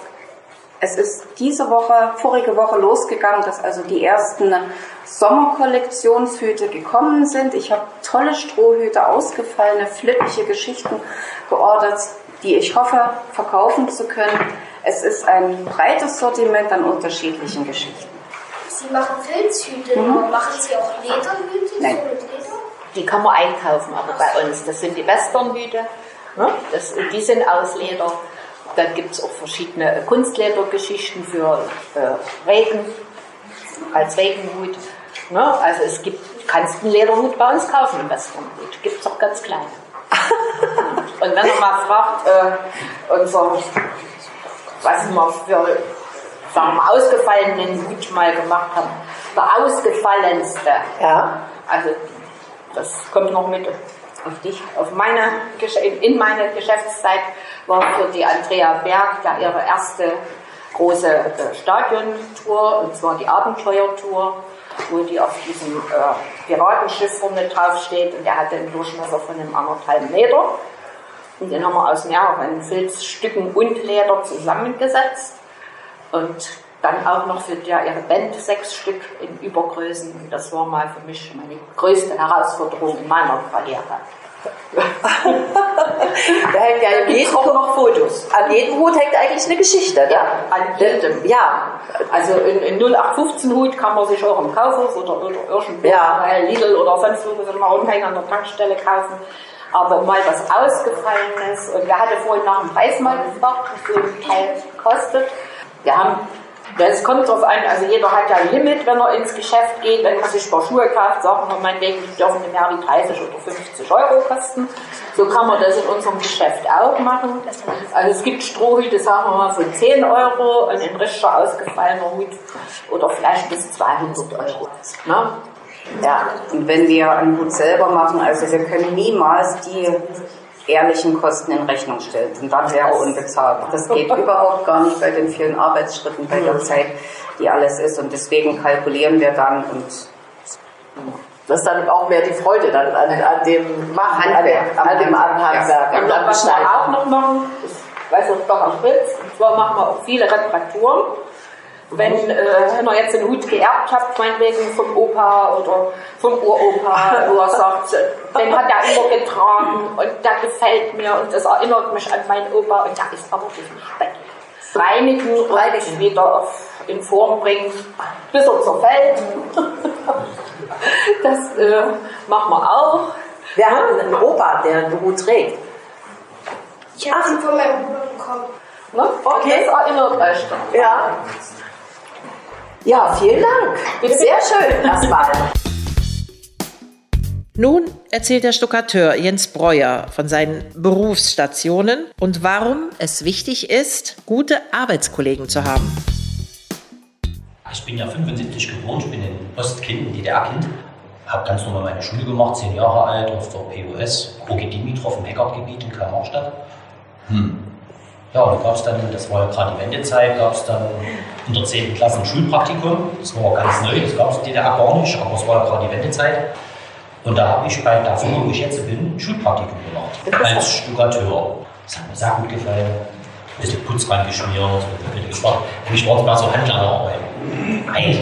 es ist diese Woche, vorige Woche losgegangen, dass also die ersten Sommerkollektionshüte gekommen sind. Ich habe tolle Strohhüte, ausgefallene, flippige Geschichten geordert, die ich hoffe verkaufen zu können. Es ist ein breites Sortiment an unterschiedlichen Geschichten. Sie machen Filzhüte, mhm. machen Sie auch Lederhüte? Nein. Die kann man einkaufen, aber bei uns, das sind die Westernhüte. Ne? Das, die sind aus Leder. Dann gibt es auch verschiedene Kunstledergeschichten für äh, Regen, als Regenhut. Ne? Also es gibt, kannst einen Lederhut bei uns kaufen im Westernhut. Gibt es auch ganz kleine. und wenn man mal fragt, äh, unser, was wir für sagen wir, ausgefallenen Hut mal gemacht haben, der ausgefallenste. Ja. Also das kommt noch mit auf dich, auf meine, in meine Geschäftszeit war für die Andrea Berg da ihre erste große äh, Stadiontour, und zwar die Abenteuertour, wo die auf diesem äh, Piratenschiff vorne drauf steht und der hatte einen Durchmesser von einem anderthalb Meter. Und den haben wir aus mehreren Filzstücken und Leder zusammengesetzt. Und dann auch noch für der, ihre Band sechs Stück in Übergrößen. Und das war mal für mich meine größte Herausforderung in meiner Karriere. da hängt ja an jedem noch Fotos. An jedem Hut hängt eigentlich eine Geschichte. Ne? Ja, an jedem. Ja. Also in, in 0815 Hut kann man sich auch im Kaufhaus oder, oder irgendwo ja. Lidl oder sonst wo mal rumhängen an der Tankstelle kaufen. Aber mal was Ausgefallenes. Und wer hatte vorhin nach dem Preis mal gefragt, wie viel ein Teil kostet. Wir haben es kommt darauf an, also jeder hat ja ein Limit, wenn er ins Geschäft geht. Wenn man sich ein paar Schuhe kauft, sagen wir meinetwegen, die dürfen nicht mehr wie 30 oder 50 Euro kosten. So kann man das in unserem Geschäft auch machen. Also es gibt Strohhüte, sagen wir mal, von 10 Euro und ein richtiger ausgefallener Hut oder vielleicht bis 200 Euro. Ne? Ja, und wenn wir einen Hut selber machen, also wir können niemals die ehrlichen Kosten in Rechnung stellt. Und dann wäre unbezahlbar. Das geht überhaupt gar nicht bei den vielen Arbeitsschritten, bei der Zeit, die alles ist. Und deswegen kalkulieren wir dann und das ist dann auch mehr die Freude dann an, an dem Machen, Handwerk, an, an dem Handwerk. Ja. Und dann was wir auch noch machen, ich weiß nicht, doch am Fritz, und zwar machen wir auch viele Reparaturen. Wenn, äh, ihr jetzt einen Hut geerbt habt, meinetwegen vom Opa oder vom Uropa, wo er sagt, den hat er immer getragen und der gefällt mir und das erinnert mich an meinen Opa und der ist aber nicht weg. Reinigen und wieder auf, in Form bringen, bis er zerfällt. das äh, machen wir auch. Wir haben einen Opa, der einen Hut trägt. Ich habe ihn von meinem Bruder bekommen. Ne? Okay. Das erinnert euch. Ja. Ja, vielen Dank. Sehr schön erstmal. Nun erzählt der Stuckateur Jens Breuer von seinen Berufsstationen und warum es wichtig ist, gute Arbeitskollegen zu haben. Ich bin ja 75 geboren, ich bin ein Ostkind, ein DDR-Kind. Habe ganz normal meine Schule gemacht, zehn Jahre alt, auf der POS, Rogi Dimitrov im Heckertgebiet in Kalmarstadt. Hm. Ja, und da gab es dann, das war ja gerade die Wendezeit, gab es dann in der 10. Klasse ein Schulpraktikum. Das war ganz neu, das gab es in DDR gar nicht, aber es war ja gerade die Wendezeit. Und da habe ich bei der Firma, wo ich jetzt bin, ein Schulpraktikum gemacht. Als Stuckateur. Das hat mir sehr gut gefallen. Ein bisschen Putz reingeschmiert. Für mich war es mehr so Handlerarbeit. Nein.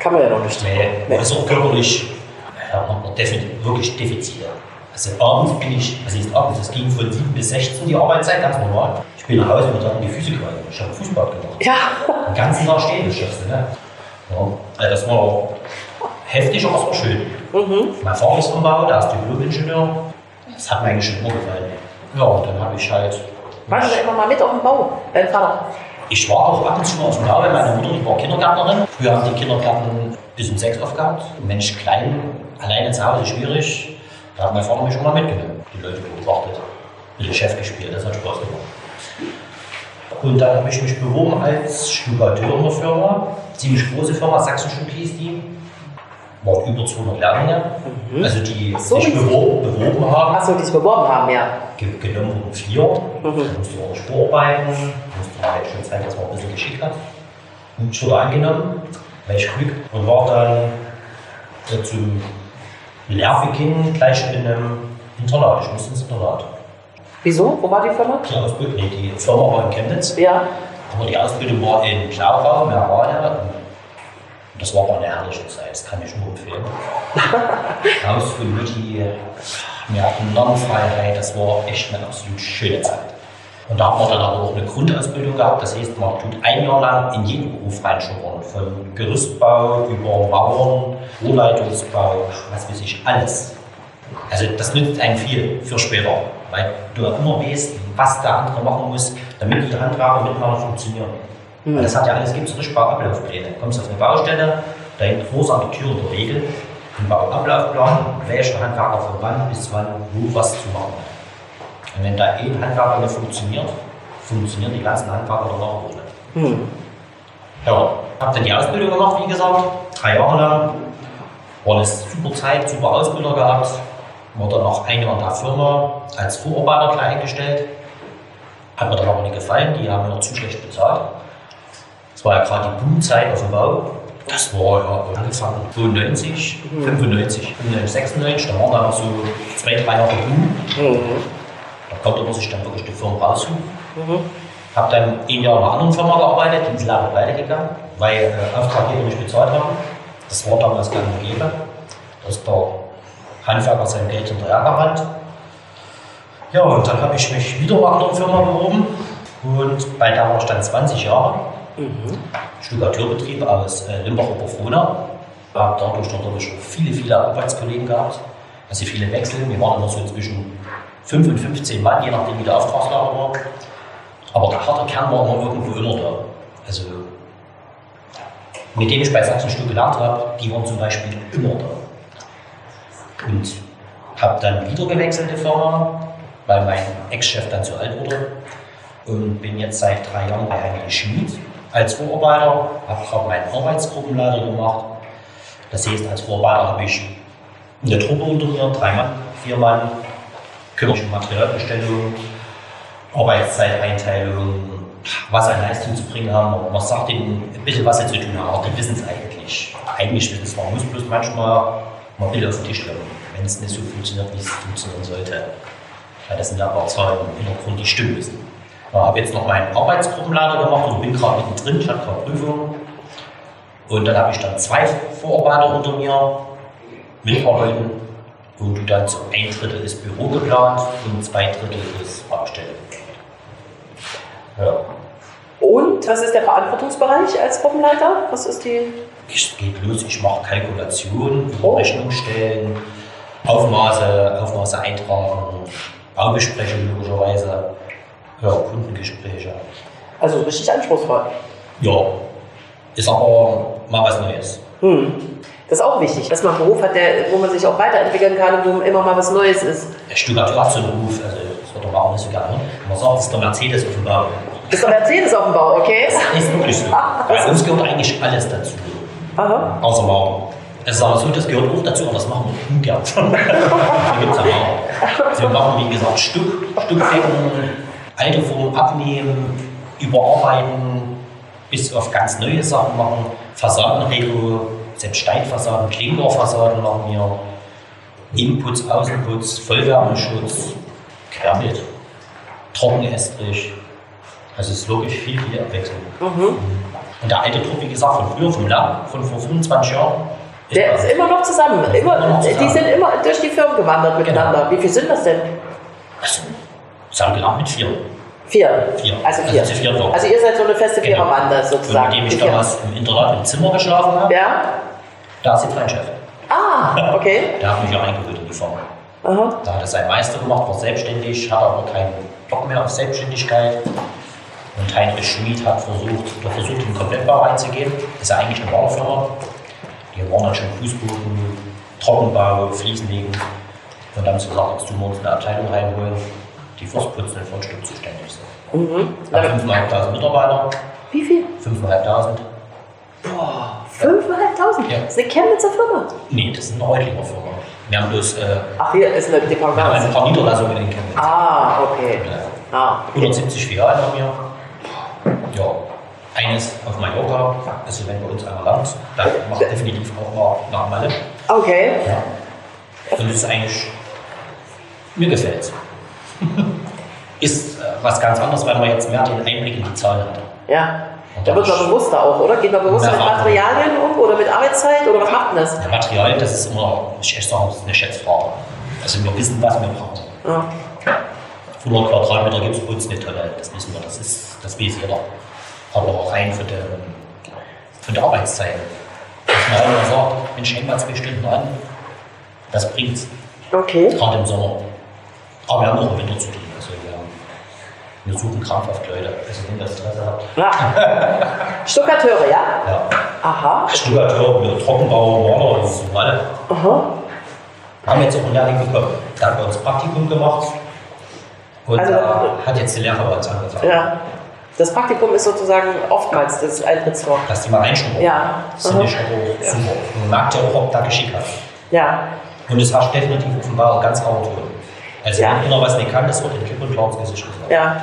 Kann man ja noch nicht. Nee, nee. das ist auch körperlich ja, wirklich Defizite. Also abends bin ich, also ist abends, es ging von 7 bis 16 die Arbeitszeit, ganz normal. Ich bin nach Hause und dann die Füße quasi. Ich habe Fußball gemacht. Ja. Den ganzen Tag stehen, du, ne? Ja, also das war heftig, aber es war schön. Mhm. Mein Vater ist vom Bau, der ist Diplom-Ingenieur. Das hat mir eigentlich schon immer gefallen. Ja, und dann habe ich halt. Warst du da immer mal mit auf dem Bau, dein Vater? Ich war auch ab und zu mal auf dem Bau, weil meine Mutter die war Kindergärtnerin. Früher haben die Kindergärten bis um sechs aufgehabt. Mensch, klein, alleine zu Hause schwierig. Da hat mein Vater mich schon mal mitgenommen, die Leute beobachtet, mit dem Chef gespielt, das hat Spaß gemacht. Und dann habe ich mich beworben als Stuckateur in der Firma, ziemlich große Firma, Sachsenstück hieß die. waren über 200 Lehrlinge, also die so, sich bewor beworben haben. Achso, die sich beworben haben, ja. Ge genommen wurden vier. Da musste man auch vorarbeiten, musste man halt schon zeigen, dass man ein bisschen geschickt hat. Und ich wurde angenommen, welch Glück, und war dann äh, zum Lehrbeginn gleich in einem Internat. Ich musste ins Internat. Wieso? Wo war die Firma? Die Ausbildung, nee, die Firma war in Chemnitz, Ja. aber die Ausbildung war in Klaurau, Merane. Und das war aber eine herrliche Zeit, das kann ich nur empfehlen. Haus von Mutti, wir hatten Nonnenfreiheit, das war echt eine absolut schöne Zeit. Und da haben wir dann aber auch eine Grundausbildung gehabt, das heißt, man tut ein Jahr lang in jeden Beruf reinschnuppern. Von Gerüstbau über Mauern, Rohrleitungsbau, was weiß ich, alles. Also das nützt einem viel für später, weil du ja immer weißt, was der andere machen muss, damit die Handwerker miteinander funktionieren. Weil das hat ja alles, gibt es richtig Bauablaufpläne. Du kommst auf eine Baustelle, da hinten vor sind die Türen der Regel, ein Bauablaufplan, welcher Handwerker von wann bis wann wo was zu machen hat. Und wenn da ein Handwerker nicht funktioniert, funktionieren die ganzen Handwerker danach ohne. Ja, habe dann die Ausbildung gemacht, wie gesagt, drei Jahre lang. War eine super Zeit, super Ausbilder gehabt. War dann noch ein Jahr in der Firma als Vorarbeiter gleich eingestellt. Hat mir dann aber nicht gefallen, die haben mir noch zu schlecht bezahlt. Das war ja gerade die Boomzeit auf dem Bau. Das war ja angefangen 92, 95, 95, 96, da waren da noch so zwei, drei Jahre Boom. Da konnte man sich dann wirklich die Firma raussuchen. Habe dann ein Jahr in einer anderen Firma gearbeitet, die ist leider pleite gegangen, weil äh, Auftraggeber nicht bezahlt haben. Das war damals gang und gäbe, dass der Handwerker sein Geld hinterher gerannt. Ja, und dann habe ich mich wieder bei einer Firma beworben und bei der war ich dann 20 Jahre. Stuckateurbetrieb aus äh, Limbach-Oberfrohna. Habe dadurch natürlich auch viele, viele Arbeitskollegen gehabt. Also viele Wechsel. Wir waren immer so zwischen 5 und 15 Mann, je nachdem wie der Auftragslage war. Aber der harte Kern war immer irgendwo immer da. Also mit denen ich bei Sachsenstück gelernt habe, die waren zum Beispiel immer da. Und habe dann wieder gewechselt die Firma, weil mein Ex-Chef dann zu alt wurde. Und bin jetzt seit drei Jahren bei Heinrich Schmid als Vorarbeiter, habe gerade meinen Arbeitsgruppenleiter gemacht. Das heißt, als Vorarbeiter habe ich eine Truppe unter mir, drei Mann, vier Mann, kümmere mich um Materialbestellung, Arbeitszeiteinteilung, was an Leistung zu bringen haben. Und man sagt ihnen ein bisschen, was sie zu tun haben, die wissen es eigentlich. Eigentlich wissen es, man muss bloß manchmal mal bisschen auf den Tisch legen, wenn es nicht so funktioniert, wie es funktionieren sollte. Weil das sind ja aber Zahlen im Hintergrund, die stimmen müssen. Ich habe jetzt noch meinen Arbeitsgruppenleiter gemacht und bin gerade mittendrin, ich hatte gerade Prüfung. Und dann habe ich dann zwei Vorarbeiter unter mir, mitarbeiten. Und dann so ein Drittel ist Büro geplant und zwei Drittel ist Baustelle. Ja. Und was ist der Verantwortungsbereich als Gruppenleiter? Was ist die. Es geht los, ich mache Kalkulationen, Oh. Rechnung stellen, Aufmaße, Aufmaße eintragen, Baubesprechungen logischerweise, ja, Kundengespräche. Also richtig anspruchsvoll. Ja, ist aber mal was Neues. Das ist auch wichtig, dass man einen Beruf hat, der, wo man sich auch weiterentwickeln kann und wo immer mal was Neues ist. Der Stuttgart hat so einen Ruf, also das wird aber auch nicht so gerne. Man sagt, es ist der Mercedes auf dem Bau. Ist doch Mercedes auf dem Bau, okay? Ist wirklich so. Bei uns gehört eigentlich alles dazu. Aha. Außer Mauern. Es ist aber so, das gehört auch dazu, aber das machen wir ungern. da gibt es ja Mauern. Also wir machen, wie gesagt, Stück, Stückdecken, alte Formen abnehmen, überarbeiten, bis auf ganz neue Sachen machen. Fassadenrego, selbst Steinfassaden, Klinkerfassaden machen wir. Inputs, Außenputz, Vollwärmeschutz, Querbild, Trockenestrich. Also es ist wirklich viel, viel Abwechslung. Und der alte Trupp, wie gesagt, von früher, vom Lab, von vor 25 Jahren. Der ist immer noch zusammen. Immer, noch Die sind immer durch die Firmen gewandert miteinander. Wie viel sind das denn? Also, sagen gelernt mit vier. Vier. Vier. Also vier. Also noch. Also ihr seid so eine feste Genau. Viererbande Und sozusagen. mit dem ich vier. damals im Internat im Zimmer geschlafen habe, Ja? da ist jetzt mein Chef. Ah, okay. Der hat mich ja reingeholt in die Firma. Aha. Da hat er seinen Meister gemacht, war selbstständig, hat aber keinen Bock mehr auf Selbstständigkeit. Und Heinrich Schmid hat versucht, der versucht, in den Komplettbau reinzugehen. Das ist ja eigentlich eine Baufirma. Die waren dann schon Fußboden, Trockenbau, Fliesenlegen. Und dann haben sie gesagt, jetzt tun wir uns eine Abteilung reinholen, die fürs Putzen und Fundstück zuständig sind. Mhm. Hat 5.500 Mitarbeiter, Wie viel? 5.500. 5.500? Ja. Das ist eine Chemnitzer Firma. Nee, das ist eine Reutlinger Firma. Wir haben bloß äh, Ach, hier ist eine wir haben ein paar Niederlassungen in Chemnitz. Ah, okay. Ja. Ah. 170 Filialen haben wir. Ja, eines auf Mallorca, also wenn bei uns einer landet, dann macht definitiv auch mal nach Malle. Okay. Ja. Und das ist eigentlich, mir gefällt es. ist äh, was ganz anderes, weil man jetzt mehr den Einblick in die Zahlen hat. Ja. Da wird man bewusster auch, oder? Geht man bewusster mit Ja. Materialien um oder mit Arbeitszeit oder was macht denn das? Der Material, das ist immer, ich sagen, das ist eine Schätzfrage. Also wir wissen, was wir brauchen. Ja. 100 Quadratmeter gibt es bei uns eine Tonne, das wissen wir, das, ist, das weiß jeder. Aber rein für die, von der Arbeitszeit. Dass man halt immer sagt, Mensch, häng mal zwei Stunden an, das bringt's, Okay. gerade im Sommer. Aber wir haben auch im Winter zu tun. Also wir, wir suchen krampfhaft Leute, also wenn ihr Interesse habt. Ja. Stuckateure, ja? Ja. Aha. Stuckateur, wir Trockenbauer, Maler, das ist alle. Aha. Haben jetzt auch einen Lehrling bekommen. Der hat bei uns Praktikum gemacht und Also- hat jetzt die Lehre bei uns angefangen. Ja. Das Praktikum ist sozusagen oftmals das Eintrittstor. Lass die mal reinschnuppern. Ja. Das. Man merkt ja auch, ob da Geschick hat. Ja. Und es herrscht definitiv offenbar ganz rauer Ton. Also Ja. wenn einer was nicht kann, das wird in Klipp und ins Gesicht gesagt. Ja.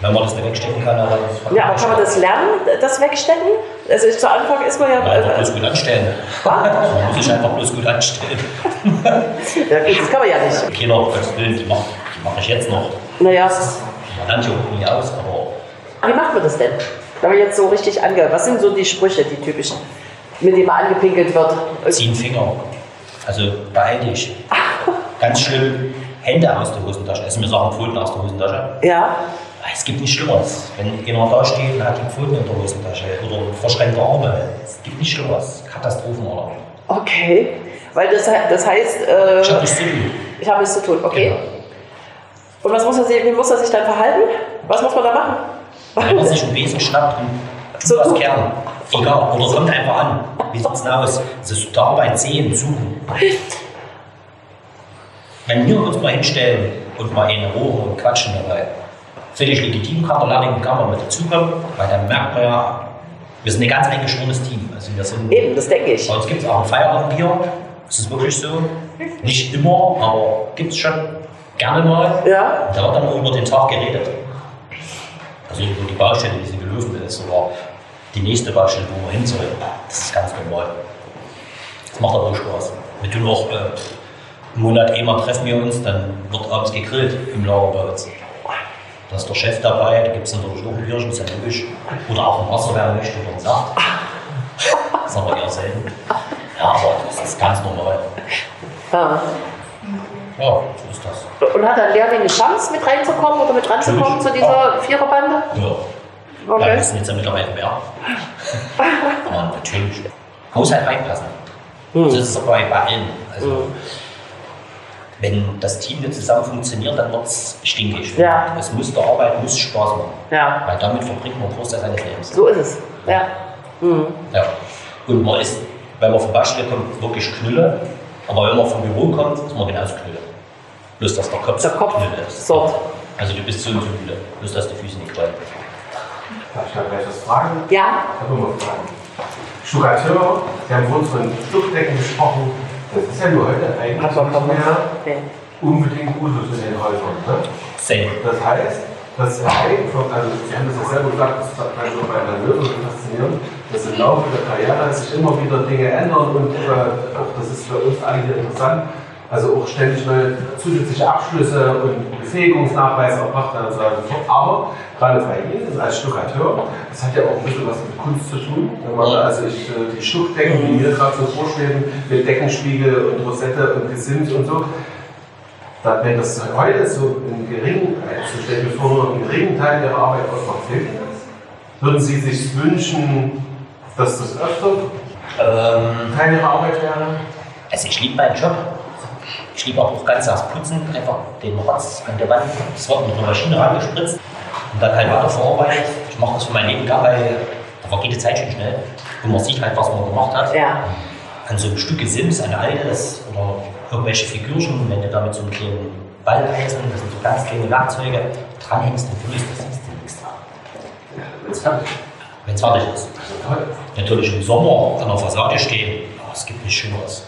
Wenn man das nicht wegstecken kann, dann Ja, aber kann man das lernen, das wegstecken? Also zu Anfang ist man ja. Ja, einfach Äh, bloß gut anstellen. Ah. Man muss sich einfach bloß gut anstellen. ja, gut, das kann man ja nicht. Kinder, um Gottes Willen, die mache mach ich jetzt noch. Naja, Man lernt ja auch nie aus, wie macht man das denn? Wenn man jetzt so richtig angehört, was sind so die Sprüche, die typischen, mit denen man angepinkelt wird? zieh einen Finger. Also beeil dich. Ganz schlimm, Hände aus der Hosentasche. Also wir sagen Pfoten aus der Hosentasche. Ja, Es gibt nichts Schlimmeres. Wenn einer da steht und hat die Pfoten in der Hosentasche oder verschränkte Arme. Es gibt nichts Schlimmeres. Katastrophenort. okay. Weil das, das heißt, äh, Ich habe nichts zu tun. ich habe nichts zu tun, okay. Genau. Und was muss er sich, wie muss er sich dann verhalten? Was muss man da machen? Wenn man sich einen Besen schnappt und So was. Kern. Egal. Oder kommt einfach an. Wie sieht's denn aus? Das ist der Arbeit sehen, suchen. Wenn wir uns mal hinstellen und mal eine Rohre und quatschen dabei, völlig legitim, kann der Lehrling gar mal mit dazukommen, weil dann merkt man ja, wir sind ein ganz eingeschworenes Team. Also wir sind, Eben, das denke ich. bei uns gibt es auch ein Feierabendbier. Das ist wirklich so. Nicht immer, aber gibt es schon gerne mal. Ja, Da wird dann auch über den Tag geredet. Also die Baustelle, wie sie gelaufen ist, oder die nächste Baustelle, wo man hin soll. Das ist ganz normal. Das macht aber auch Spaß. Wir tun auch äh, im Monat einmal treffen wir uns, dann wird abends gegrillt im Lager bei uns. Da ist der Chef dabei, da gibt es natürlich auch ein Bierchen, ist ja logisch. Oder auch ein Wasser, wer möchte, oder sagt. Das ist aber eher selten. Ja, aber das ist ganz normal. ja. Ja, so ist das. Und hat ein Lehrling eine Chance, mit reinzukommen oder mit ranzukommen zu dieser Viererbande? Ja. Ja, wir Okay. sind jetzt ja mittlerweile mehr. Aber natürlich. Muss halt reinpassen. Hm. Das ist aber bei allen. Also, wenn das Team nicht zusammen funktioniert, dann wird es stinkig. Ja. Es muss der Arbeit muss Spaß machen. Ja, Weil damit verbringt man Großteil seines Lebens. so ist es. Ja. Mhm. Ja. Und man ist, wenn man vom Baustelle kommt, wirklich Knülle. Aber wenn man vom Büro kommt, ist man genauso Knülle. Bloß, dass der Kopf, Der Kopf ist. sort. Also du bist so und so Knülle. Bloß, dass die Füße nicht. Darf ich da gleich was fragen? Ja, Ich habe immer Fragen. Stuckateur, Sie haben vorhin von Stuckdecken gesprochen. Das ist ja nur heute eigentlich nicht mehr okay. unbedingt Usus in den Häusern. Ne? Same. Das heißt, dass Reihen von, also Sie haben das ja selber gesagt, das ist also bei einer Löwe so faszinierend, dass im Laufe der Karriere sich immer wieder Dinge ändern und äh, auch das ist für uns alle hier interessant, also auch ständig neue zusätzliche Abschlüsse und Befähigungsnachweise erbracht werden und so weiter und so fort. Aber gerade bei Ihnen als Stuckateur, das hat ja auch ein bisschen was mit Kunst zu tun. Wenn man, also ich, äh, die Stuckdecken, die mir gerade so vorschweben, mit Deckenspiegel und Rosette und Gesims und so, da- wenn das heute so einen geringen, also stell mir vor, einen geringen Teil Ihrer Arbeit ausmacht, fehlt das? Würden Sie sich wünschen, dass das öfter Ähm, Teil Ihrer Arbeit wäre? Also ich liebe meinen Job. Ich liebe auch ganz das Putzen, einfach den Rotz an der Wand. Es wird mit einer Maschine rangespritzt und dann halt weiter verarbeitet. Ich mache das für mein Leben gar, weil da vergeht die Zeit schon schnell. Und man sieht halt, was man gemacht hat. Ja. An so einem Stück Sims, eine altes oder irgendwelche Figürchen, wenn du da mit so einem kleinen Balleisen, das sind so ganz kleine Werkzeuge, dranhängst und fühlst, das du nichts. Fertig. wenn es fertig ist. Natürlich im Sommer an der Fassade stehen, aber es gibt nichts Schöneres.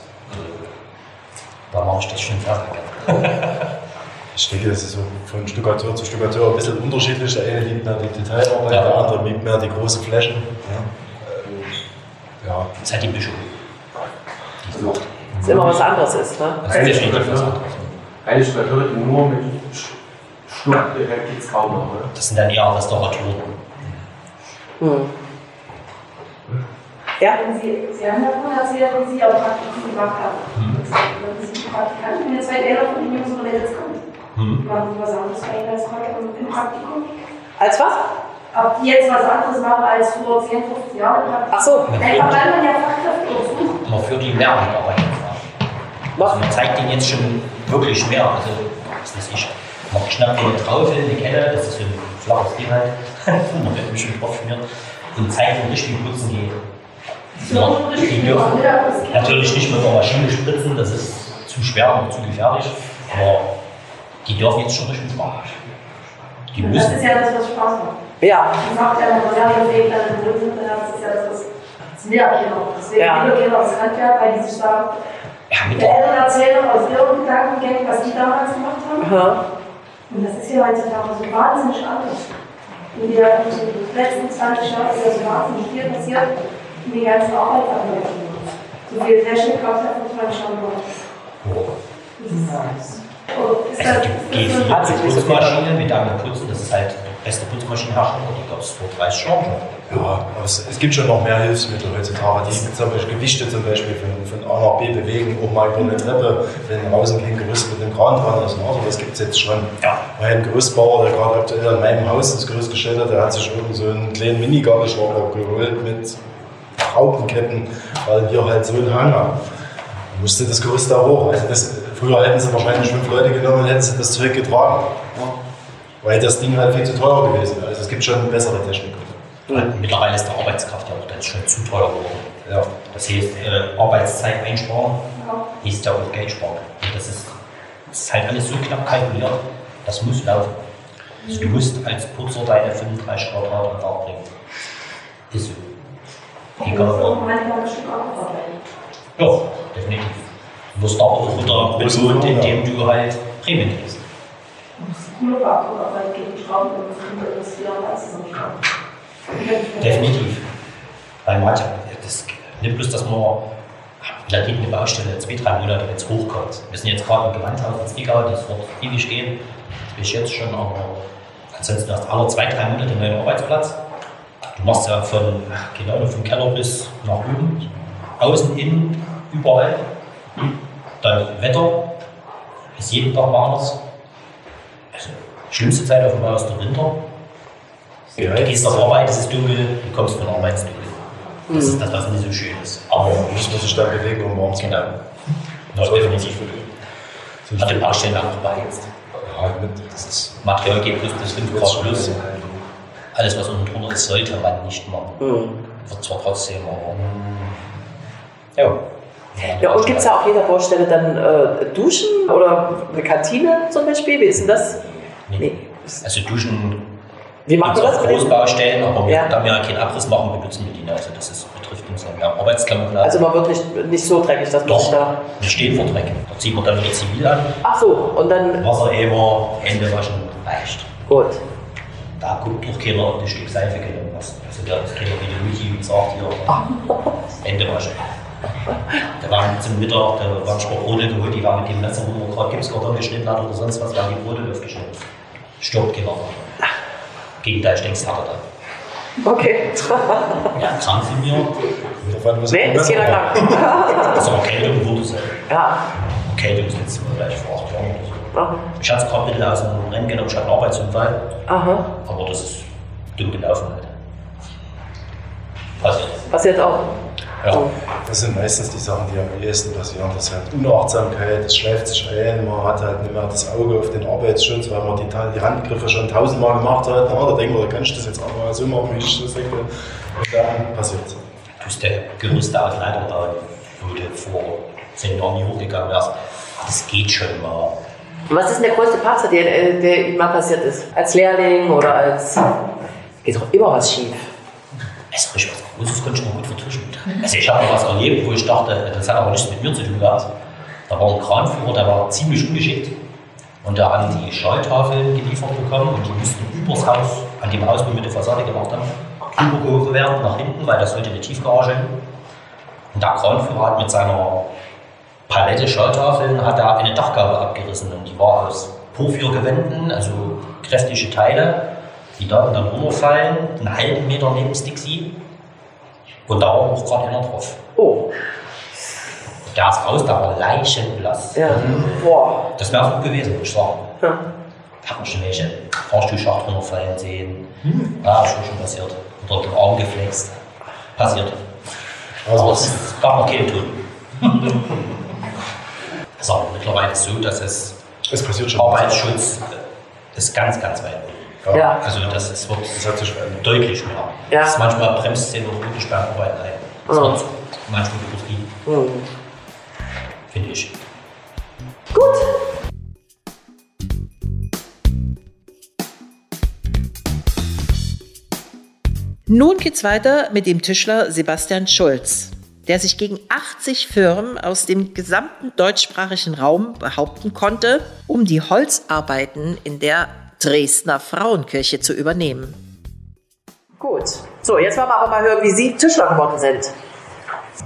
Also, da mache ich das schon fertig. Ich denke, das ist so von Stuckateur zu Stuckateur ein bisschen unterschiedlich. Der eine liebt mehr die Detailarbeit, Ja. der andere liebt mehr die großen Flächen. Ja. ja. Das ist halt die Mischung. Die es macht. Das ist immer was anderes ist, ne? Das ist definitiv was anderes. Eine Stuckateure, die nur mit Stuck direkt ins Kaum machen. ne? Das sind dann eher Restauratoren. Hm. Ja? Wenn Sie, Sie haben davon erzählt, dass Sie auch Praktikum gemacht haben. Wenn Sie Praktikanten, wenn zwei Lehrer von den Jungs oder Mädels kommen, Hm. machen Sie was anderes bei Ihnen als im Praktikum? Als was? Ob die jetzt was anderes machen als vor 10, 15 Jahren im Praktikum? Ach so. Einfach weil man ja Fachkräfte auch sucht. Man führt die Mehrarbeit. Also man zeigt ihnen jetzt schon wirklich mehr. Also, was weiß ich, man schnappt eine Traufe, eine Kette, das ist so ein flaches Ding halt, man wird ein bisschen drauf schmiert und zeigt ihnen richtig, wie putzen geht. Ja, die dürfen natürlich nicht mit der Maschine spritzen, das ist zu schwer und zu gefährlich, aber die dürfen jetzt schon richtig machen. Die Das müssen. ist ja das, was Spaß macht. Ja. Man sagt ja, lernt den Weg dann sind, das ist ja das, was das ihr noch. Deswegen Ja. ja. gehen aufs Handwerk, weil die sich sagen, Ja, mit der Eltern erzählen aus ihren Gedankengängen, was die damals gemacht haben. Aha. Und das ist ja heutzutage so wahnsinnig anders. In den letzten 20 Jahren ist ja so wahnsinnig viel passiert in den ganzen Arbeitsabläufen. So viel es ja vor 20 Jahren noch. Oh, ist also das, die, ist das die, so, Hat sich nicht so viel Putzmaschine mit der Putzen, das ist halt die beste Putzmaschinenhersteller, die gab es vor 30 Jahren schon. Ja, aber es, es gibt schon noch mehr Hilfsmittel heutzutage, die zum Beispiel Gewichte zum Beispiel von, von A nach B bewegen, auch mal über eine Treppe, wenn draußen kein Gerüst mit einem Kran dran ist. Also das gibt es jetzt schon. Ja. Mein Gerüstbauer, der gerade aktuell in meinem Haus das Gerüst gestellt hat, der hat sich irgend so einen kleinen Mini-Gabelschrauber geholt mit Schraubenketten, weil wir halt so einen Hang haben. Musste das Gerüst da hoch. Also das, früher hätten sie wahrscheinlich fünf Leute genommen und hätten sie das Zeug getragen. Weil das Ding halt viel zu teuer gewesen wäre. Also es gibt schon bessere Technik. Mittlerweile ist der Arbeitskraft ja auch dann schon zu teuer geworden. Ja. Das heißt, äh, Arbeitszeit einsparen, ist ja auch Geld sparen. Und das ist, das ist halt alles so knapp kalkuliert, das muss laufen. Also du musst als Putzer deine 35 Quadrat am Tag bringen. Ist so. Das Egal. ist auch manchmal bestimmt auch dabei. Ja, definitiv. Du wirst aber auch wieder Große belohnt, indem du halt Prämien kriegst. Coole Facharbeit gegen Schrauben und das investieren, das ist ein Schrauben. Definitiv. Weil manche, das nicht bloß, dass man da geht eine Baustelle zwei, drei Monate, wenn es hochkommt. Wir sind jetzt gerade im Gewandhaus in Zwickau, das wird ewig gehen. Das bin ich jetzt schon, aber ansonsten hast du alle zwei, drei Monate einen neuen Arbeitsplatz. Du machst ja von, genau, vom Keller bis nach oben, außen, innen, überall. Dann Wetter, ist jeden Tag mal anders. Also, schlimmste Zeit auf dem Bau ist der Winter. Ja, Du gehst auf Arbeit, es ist dunkel, du kommst von Arbeit ins Dunkel. Das ist das, was nicht so schön ist. Aber Muss man sich dann bewegen, um warm zu genau. bleiben. Ja, definitiv. So Hat den Baustellen auch beheizt. Ja, das ist Material geht plus bis 5 Grad plus. Alles, was unten drunter ist, sollte man nicht machen. Wird zwar trotzdem, aber. Ja. Ja, und gibt es ja auf jeder Baustelle dann äh, Duschen oder eine Kantine zum Beispiel? Wie ist denn das? Nee. Also Duschen Wie macht man das Großbaustellen, aber wir, Ja. da wir ja keinen Abriss machen, benutzen wir die. Also das ist, betrifft uns ja. Wir haben Arbeitsklamotten. Also man wird nicht, nicht so dreckig, dass man Doch, da. wir stehen vor Dreck. Da zieht man dann wieder zivil an. Ach so, und dann. Wassereimer, Hände waschen, reicht. Gut. Da guckt doch keiner auf das Stück Seife genommen hast. Also da ist keiner wie der Michi und sagt hier, Hände waschen. Da waren zum Mittag, da waren schon Brote geholt, die waren mit dem Messer, wo man gerade Gipskarton geschnitten hat oder sonst was, waren die Brote aufgeschnitten. Stirbt keiner. Gegenteil, stinkst härter da. Okay. Ja, krank sind wir. muss Nee, ist jeder krank. Also Erkältung wurde es. Ja. Erkältung ist jetzt vielleicht vor acht Jahren oder so. Aha. Ich hatte es gerade mittel aus dem Rennen genommen, ich hatte einen Arbeitsunfall. Aha. Aber das ist dumm gelaufen halt. Passiert. Passiert auch. Ja. Das sind meistens die Sachen, die am ehesten passieren. Das ist halt Unachtsamkeit, es schleift sich ein, man hat halt nicht mehr das Auge auf den Arbeitsschutz, weil man die, die Handgriffe schon tausendmal gemacht hat. Na, da denkt man, da kann ich das jetzt aber so machen, wie ich das denke. Und dann passiert es. Du bist der größte Athleter da, wo du vor zehn Jahren hochgegangen wärst. Das geht schon mal. Was ist denn der größte Patzer, der, der Ihnen mal passiert ist? Als Lehrling oder als. Geht doch immer was schief. Es richtig was Großes konnte ich noch gut vertuschen. Also ich habe noch was erlebt, wo ich dachte, das hat aber nichts mit mir zu tun gehabt. Da war ein Kranführer, der war ziemlich ungeschickt. Und der hat die Schalltafeln geliefert bekommen und die mussten übers Haus, an dem Haus, wo wir die Fassade gemacht haben, drüber gehoben werden, nach hinten, weil das sollte eine Tiefgarage hin. Und der Kranführer hat mit seiner Palette Schalltafeln hat er eine Dachgabe abgerissen und die war aus Porphyrgewänden, also kräftige Teile, die da dann runterfallen, einen halben Meter neben das Dixie. Und da war auch gerade einer drauf. Oh, Der ist raus, der war leichenblass. ja. Boah. Das wäre so gewesen, würde ich sagen. Ja. Hat man schon welche Fahrstuhlschacht runterfallen sehen. Ja, ist schon schon passiert. Oder den Arm geflext. Passiert. Also Aber es gab noch keinen Tod. Es ist aber mittlerweile so, dass es es passiert schon. Arbeitsschutz äh, ist ganz, ganz weit oben. Ja. Also das ist, wird Das hat sich deutlich mehr. Ja. Das ist manchmal bremst sie noch wirklich beim Arbeiten ein. Das Mhm. wird manchmal übertrieben, Hm. finde ich. Nun geht's weiter mit dem Tischler Sebastian Schulz, der sich gegen 80 Firmen aus dem gesamten deutschsprachigen Raum behaupten konnte, um die Holzarbeiten in der Dresdner Frauenkirche zu übernehmen. Gut, so jetzt wollen wir aber mal hören, wie Sie Tischler geworden sind.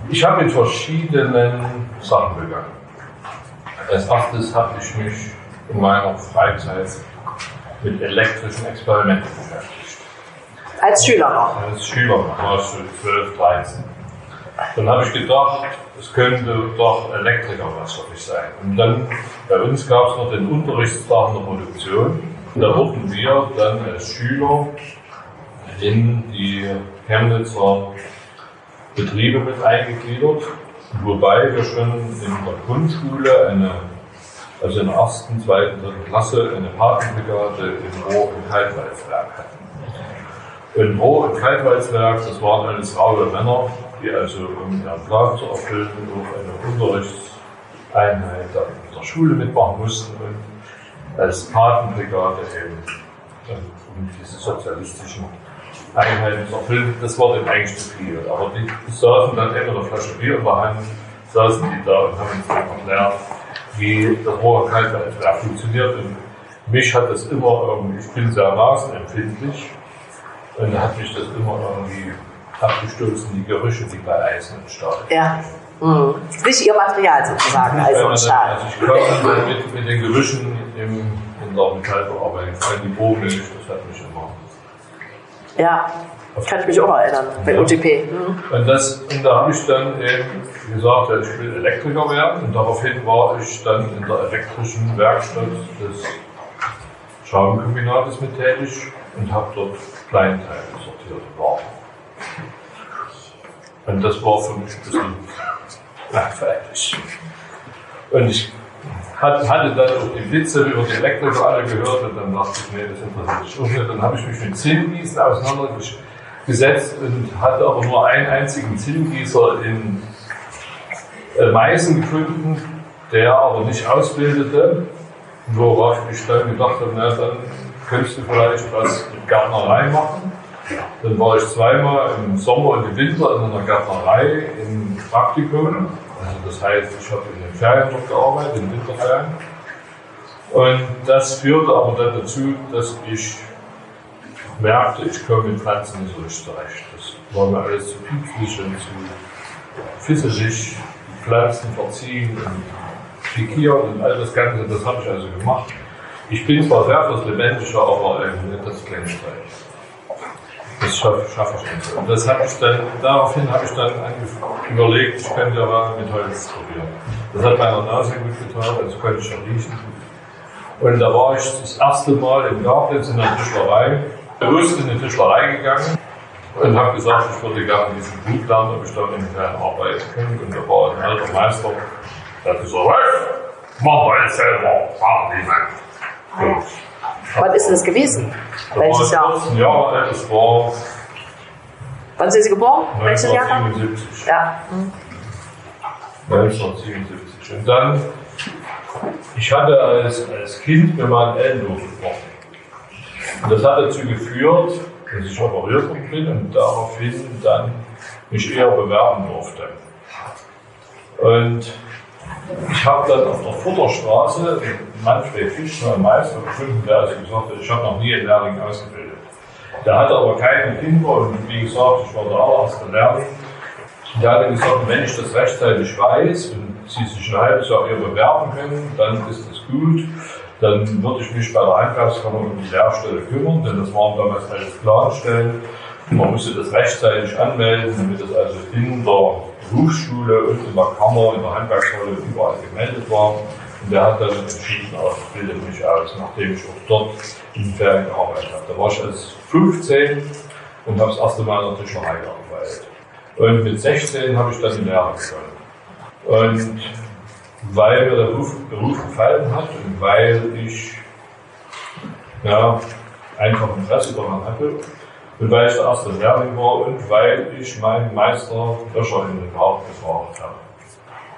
Ich habe mit verschiedenen Sachen begangen. Als erstes habe ich mich in meiner Freizeit mit elektrischen Experimenten beschäftigt. Als Schüler noch. Als Schüler war ich so 12, 13. Dann habe ich gedacht, es könnte doch Elektriker was für mich sein. Und dann, bei uns gab es noch den Unterrichtstag in der Produktion. Und da wurden wir dann als Schüler in die Chemnitzer Betriebe mit eingegliedert, wobei wir schon in der Grundschule eine, also in der ersten, zweiten, dritten Klasse eine Patenbrigade im Rohr- und Kaltwalzwerk hatten. Im Rohr- und Kaltwalzwerk, das waren alles raue Männer, die also, um ihren Plan zu erfüllen, auch eine Unterrichtseinheit dann in der Schule mitmachen mussten und als Patenbrigade eben, ähm, um diese sozialistischen Einheiten zu erfüllen. Das war dann eigentlich zu viel. Aber die saßen dann immer eine Flasche Bier in der Hand, saßen die da und haben uns erklärt, wie das und Kaltwalzwerk funktioniert. Und mich hat das immer irgendwie, ich bin sehr nasenempfindlich, und hat mich das immer irgendwie abgestoßen, die Gerüche, die bei Eisen entstanden. Ja. Mhm. Nicht Ihr Material sozusagen, also man ein dann, Stahl. also ich dann mit, mit den Gerüchen im, in der Metallbearbeitung, vor allem die Bogenmilch, das hat mich immer. Ja, kann ich mich auch noch erinnern, bei Ja. UTP. Mhm. Und, das, und da habe ich dann eben gesagt, ich will Elektriker werden. Und daraufhin war ich dann in der elektrischen Werkstatt des Schraubenkombinates mit tätig und habe dort Kleinteile sortiert und. Und das war für mich ein bisschen langweilig. Und ich hat- hatte dann auch die Blitze über die Elektriker alle gehört und dann dachte ich, nee, das interessiert mich nicht. Dann habe ich mich mit Zinngießen auseinandergesetzt und hatte aber nur einen einzigen Zinngießer in äh, Meißen gefunden, der aber nicht ausbildete, worauf ich dann gedacht habe, na, dann könntest du vielleicht was mit Gärtnerei machen. Dann war ich zweimal im Sommer und im Winter in einer Gärtnerei im Praktikum. Also das heißt, ich habe in den Ferien dort gearbeitet, in den Winterferien. Und das führte aber dann dazu, dass ich merkte, ich komme mit Pflanzen nicht so richtig zurecht. Das war mir alles zu künstlich und zu fisselig. Die Pflanzen verziehen und pikieren und all das Ganze, das habe ich also gemacht. Ich bin zwar sehr fürs Lebendige, aber ähm, nicht das Kleinste. Das schaffe schaff ich nicht. Und das habe ich dann, daraufhin habe ich dann überlegt, ich könnte ja mal mit Holz probieren. Das hat meiner Nase gut getan, das konnte ich schon riechen. Und da war ich das erste Mal in Gartenz in der Tischlerei, bewusst in die Tischlerei gegangen und habe gesagt, ich würde gerne diesen Buch lernen, ob ich da in kleinen arbeiten kann. Und da war ein alter Meister, der hat gesagt, hey, mach mal selber, mach niemand. Wann ist denn das gewesen? Da Welches Jahr? 14 Jahre alt, das war Wann sind Sie geboren? Welches Jahr? 1977. Ja. Mhm. 1977. Und dann, ich hatte als, als Kind mir mal einen Ellenbogen gebrochen. Und das hat dazu geführt, dass ich operiert bin und daraufhin dann mich eher bewerben durfte. Und ich habe dann auf der Futterstraße Manfred Fischner, Meister, gefunden, der also gesagt hat, ich habe noch nie einen Lehrling ausgebildet. Der hatte aber keine Kinder und wie gesagt, ich war der Lehrling. Der hatte gesagt, wenn ich das rechtzeitig weiß und Sie sich ein halbes Jahr hier bewerben können, dann ist das gut. Dann würde ich mich bei der Einkaufskammer um die Lehrstelle kümmern, denn das waren damals alles Planstellen. Man musste das rechtzeitig anmelden, damit das also in der Berufsschule und in der Kammer, in der Handwerkshalle überall gemeldet war. Und der hat dann entschieden, auch ich bilde mich aus, nachdem ich auch dort in Ferien gearbeitet habe. Da war ich als 15 und habe das erste Mal in der Tischlerei gearbeitet. Und mit 16 habe ich dann die Lehre begonnen. Und weil mir der Beruf, Beruf gefallen hat und weil ich ja, einfach Interesse daran hatte und weil ich der erste Lehrling war und weil ich meinen Meister Löscher in den Bauch gefragt habe.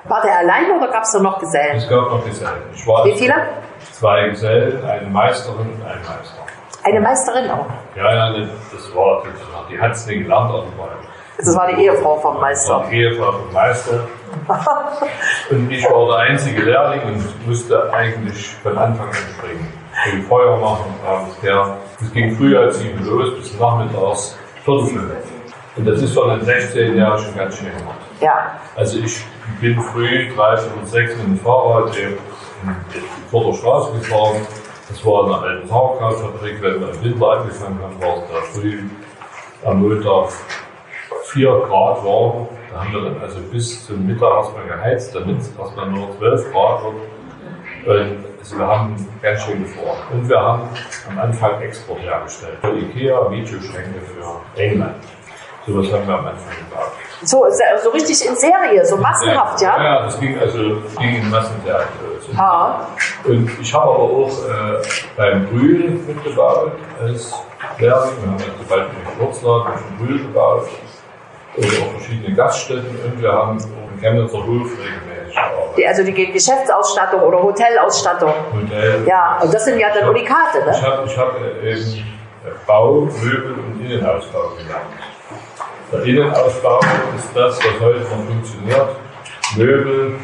War der allein oder gab es da noch Gesellen? Es gab noch Gesellen. Wie viele? Zwei Gesellen, eine Meisterin und ein Meister. Eine Meisterin auch. Ja, ja, ne, das war, die hat es nicht gelernt, aber Das war die Ehefrau vom Meister. war die Ehefrau vom Meister. Und ich war der einzige Lehrling und musste eigentlich von Anfang an springen. Will Feuer machen, abends her. Es ging früh als sieben los bis nachmittags Viertelstunde. Und das ist von den 16 Jahren schon ganz schön gemacht. Ja. Also ich bin früh, drei, fünf, sechs mit dem Fahrrad eben vor der Straße gefahren. Das war eine alte Sauerkrautfabrik. Wenn wir im Winter angefangen haben, war es da früh am Montag 4 Grad war. Da haben wir dann also bis zum Mittag erstmal geheizt, damit es erstmal nur 12 Grad wird. Und also wir haben ganz schön gefroren. Und wir haben am Anfang Export hergestellt. Für Ikea Videoschränke für England. Sowas haben wir am Anfang gebaut. So, so richtig in Serie, so massenhaft, ja? Ja, das ging also ging in Massenserie. Ha. Und ich habe aber auch äh, beim Brühl mitgebaut als Lehrling. Wir haben also Beispiel den Gewürzladen von Brühl gebaut oder auch verschiedene Gaststätten und wir haben auch im Chemnitzer Hof regelmäßig. Die, also die Geschäftsausstattung oder Hotelausstattung. Hotel. Ja, und das sind ja dann Unikate, Ich ne? habe ich hab, äh, eben Bau, Möbel und Innenausbau gelernt. Der Innenausbau ist das, was heute noch funktioniert. Möbel,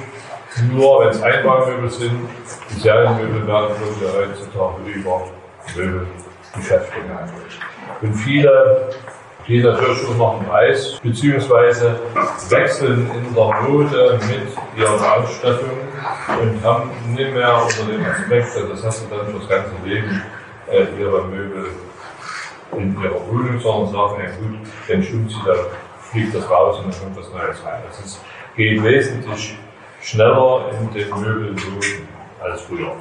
nur wenn es Einbaumöbel sind, die Serienmöbel werden heutzutage über Möbelgeschäfte gehandelt. Und viele gehen natürlich auch nach dem Preis, beziehungsweise wechseln in der Mode mit ihrer Ausstattung und haben nicht mehr unter dem Aspekt, das hast du dann fürs ganze Leben, äh, ihre Möbel in ihrer Wohnung, sondern sagen, ja gut, wenn ich umziehe, dann fliegt das raus und dann kommt was Neues rein. Das ist, geht wesentlich schneller in den Möbelboden als früher.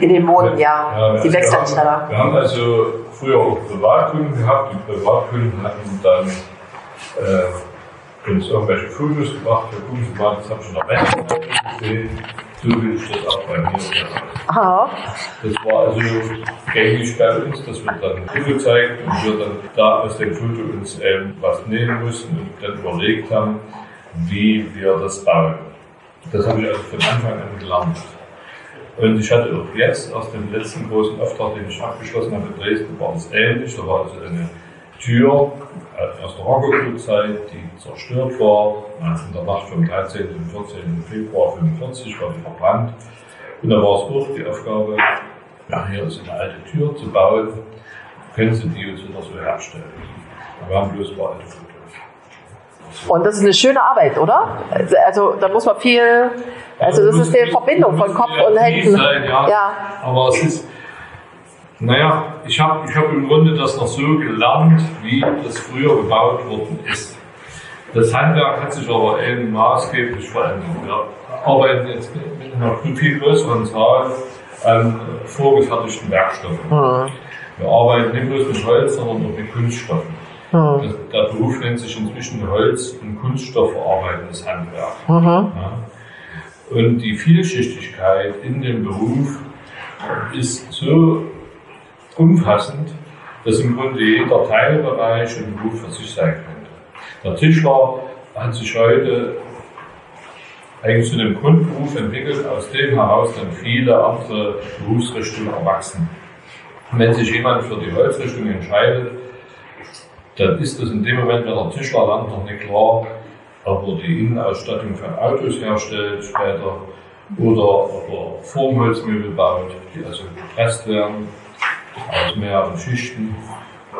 In den Moden, ja. Ja, Die wir wechseln haben- schneller. Wir haben also früher auch Privatkunden gehabt. Die Privatkunden hatten dann äh, uns irgendwelche Fotos gebracht. Ja, gucken Sie mal, das habe ich in der Rechnung gesehen. So will ich das auch bei mir machen. Das war also gängig bei uns, das wird dann gezeigt und wir dann da aus dem Foto uns ähm, was nehmen mussten und dann überlegt haben, wie wir das bauen. Das habe ich also von Anfang an gelernt. Und ich hatte auch jetzt aus dem letzten großen Auftrag, den ich abgeschlossen habe in Dresden, war das ähnlich. Da war also eine Tür aus der Rokoko-Zeit, die zerstört war. In der Nacht vom 13. und 14. Februar 1945 war die verbrannt. Und da war es auch die Aufgabe, ja, hier ist eine alte Tür zu bauen. Können Sie die uns wieder so herstellen? Wir haben bloß ein paar alte. Und das ist eine schöne Arbeit, oder? Also, Also da muss man viel, also das ist die Verbindung von Kopf und Händen. Sein, ja. Ja. Aber es ist, naja, ich habe ich hab im Grunde das noch so gelernt, wie das früher gebaut worden ist. Das Handwerk hat sich aber eben maßgeblich verändert. Wir arbeiten jetzt mit einer viel größeren Zahl an vorgefertigten Werkstoffen. Wir arbeiten nicht bloß mit Holz, sondern auch mit Kunststoffen. Das, der Beruf nennt sich inzwischen Holz- und Kunststoffverarbeitendes Handwerk. Ja. Und die Vielschichtigkeit in dem Beruf ist so umfassend, dass im Grunde jeder Teilbereich im Beruf für sich sein könnte. Der Tischler hat sich heute eigentlich zu einem Grundberuf entwickelt, aus dem heraus dann viele andere Berufsrichtungen erwachsen. Und wenn sich jemand für die Holzrichtung entscheidet, dann ist das in dem Moment, wenn der Tischler landet, noch nicht klar, ob er die Innenausstattung für Autos herstellt später oder ob er Formholzmöbel baut, die also gepresst werden aus mehreren Schichten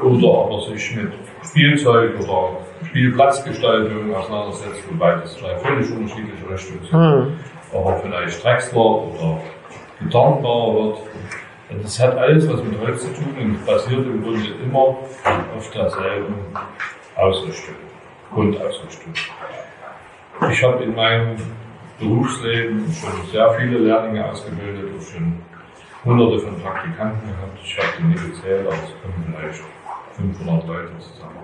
oder ob er sich mit Spielzeug oder Spielplatzgestaltung auseinandersetzt, wobei das zwei völlig unterschiedliche Richtungen sind. Hm. Ob er vielleicht Drechsler oder Gitarrenbauer wird. Und das hat alles was mit Holz zu tun und basiert im Grunde immer auf derselben Ausrichtung, Grundausrichtung. Ich habe in meinem Berufsleben schon sehr viele Lehrlinge ausgebildet, auch schon hunderte von Praktikanten gehabt. Ich habe die nie gezählt, aber es kommen vielleicht 500 Leute zusammen.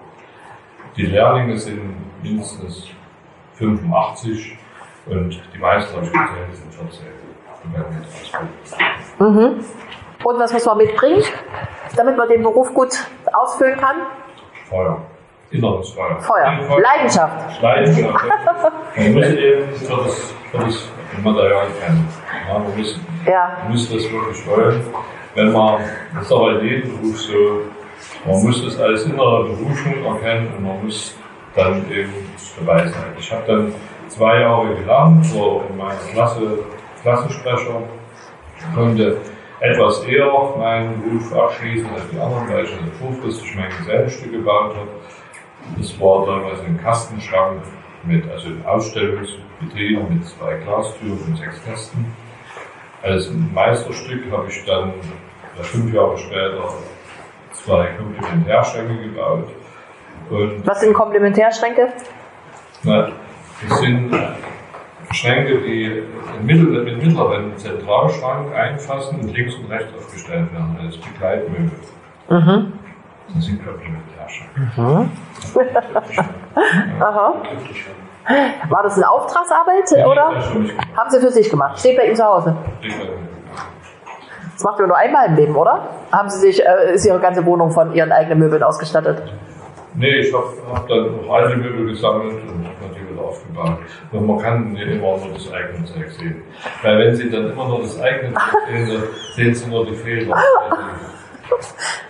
Die Lehrlinge sind mindestens 85 und die meisten habe ich gezählt, sind 14. Die werden jetzt ausbilden. Mhm. Und was muss man mitbringen, damit man den Beruf gut ausfüllen kann? Feuer. Inneres Feuer. Feuer. Leidenschaft. Leidenschaft. Man muss eben für das, das Material kennen. Ja, man, muss, Ja. man muss das wirklich wollen. Wenn man, das ist aber in jedem Beruf so, man muss das als innere Berufung erkennen und man muss dann eben dabei sein. Ich habe dann zwei Jahre gelernt, so in meiner Klasse Klassensprecher, konnte etwas eher meinen Beruf abschließen als die anderen, weil ich also vorfristig mein Gesellenstück gebaut habe. Das war damals ein Kastenschrank mit, also ein Ausstellungsbetrieb mit zwei Glastüren und sechs Kästen. Als Meisterstück habe ich dann fünf Jahre später zwei Komplementärschränke gebaut. Und Was sind Komplementärschränke? na, das sind Schränke, die in Mittel, mit mittleren Zentralschrank einfassen und links und rechts aufgestellt werden als Begleitmöbel. Mhm. Das sind Komplementärschränke. Mhm. Aha. War das eine Auftragsarbeit Ja, oder? ich. Haben Sie für sich gemacht? Steht bei Ihnen zu Hause. Das macht man nur einmal im Leben, oder? Haben Sie sich, äh, ist Ihre ganze Wohnung von Ihren eigenen Möbeln ausgestattet? Nee, ich habe hab dann noch alte Möbel gesammelt und aufgebaut. Und man kann immer nur das eigene Zeug sehen. Weil wenn Sie dann immer nur das eigene Zeug sehen, dann sehen Sie nur die Fehler.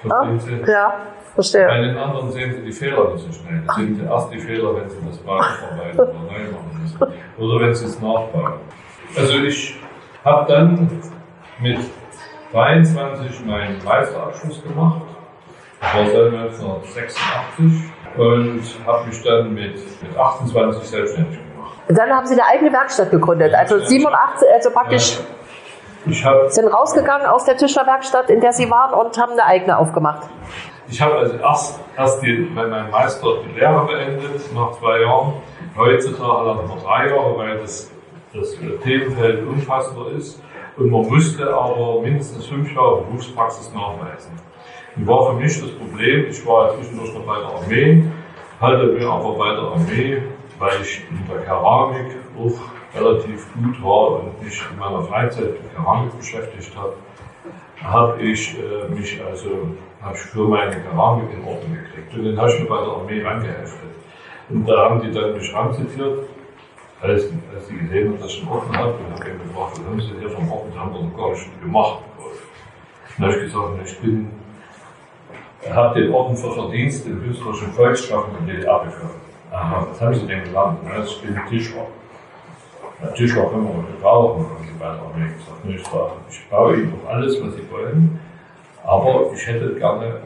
Verstehen Sie? Ja, verstehe. Bei den anderen sehen Sie die Fehler nicht so schnell. Da sehen Sie erst die Fehler, wenn Sie das weiterverarbeiten oder neu machen müssen. Oder wenn Sie es nachbauen. Also ich habe dann mit 23 meinen Meisterabschluss gemacht. Das war seit 1986 und habe mich dann mit, mit 28 selbstständig gemacht. Dann haben Sie eine eigene Werkstatt gegründet. Also 87, also praktisch Ich habe sind rausgegangen aus der Tischlerwerkstatt, in der Sie waren, und haben eine eigene aufgemacht. Ich habe also erst, erst die, bei meinem Meister die Lehre beendet, nach zwei Jahren. Heutzutage nach nur drei Jahre, weil das, das Themenfeld umfassender ist. Und man musste aber mindestens fünf Jahre Berufspraxis nachweisen. Und war für mich das Problem, ich war zwischendurch noch bei der Armee, hatte mir aber bei der Armee, weil ich in der Keramik auch relativ gut war und mich in meiner Freizeit mit Keramik beschäftigt habe, habe ich äh, mich also habe ich für meine Keramik in Ordnung gekriegt. Und dann habe ich mir bei der Armee angeheftet. Und da haben die dann mich ranzitiert, als, als die gesehen haben, dass ich einen Orden habe, und habe eben gefragt, was haben Sie hier vom Orden? Das haben wir noch gar nicht gemacht. Dann habe ich gesagt, ich bin, habe den Orden für Verdienst im künstlerischen Volksschaffen in DDR bekommen. Aha, was haben Sie denn gelernt? Ja, ich bin Tischler. Ja, Tischler können wir gebrauchen, haben sie bei der Armee gesagt. Und ich sage, ich baue Ihnen doch alles, was Sie wollen, aber ich hätte gerne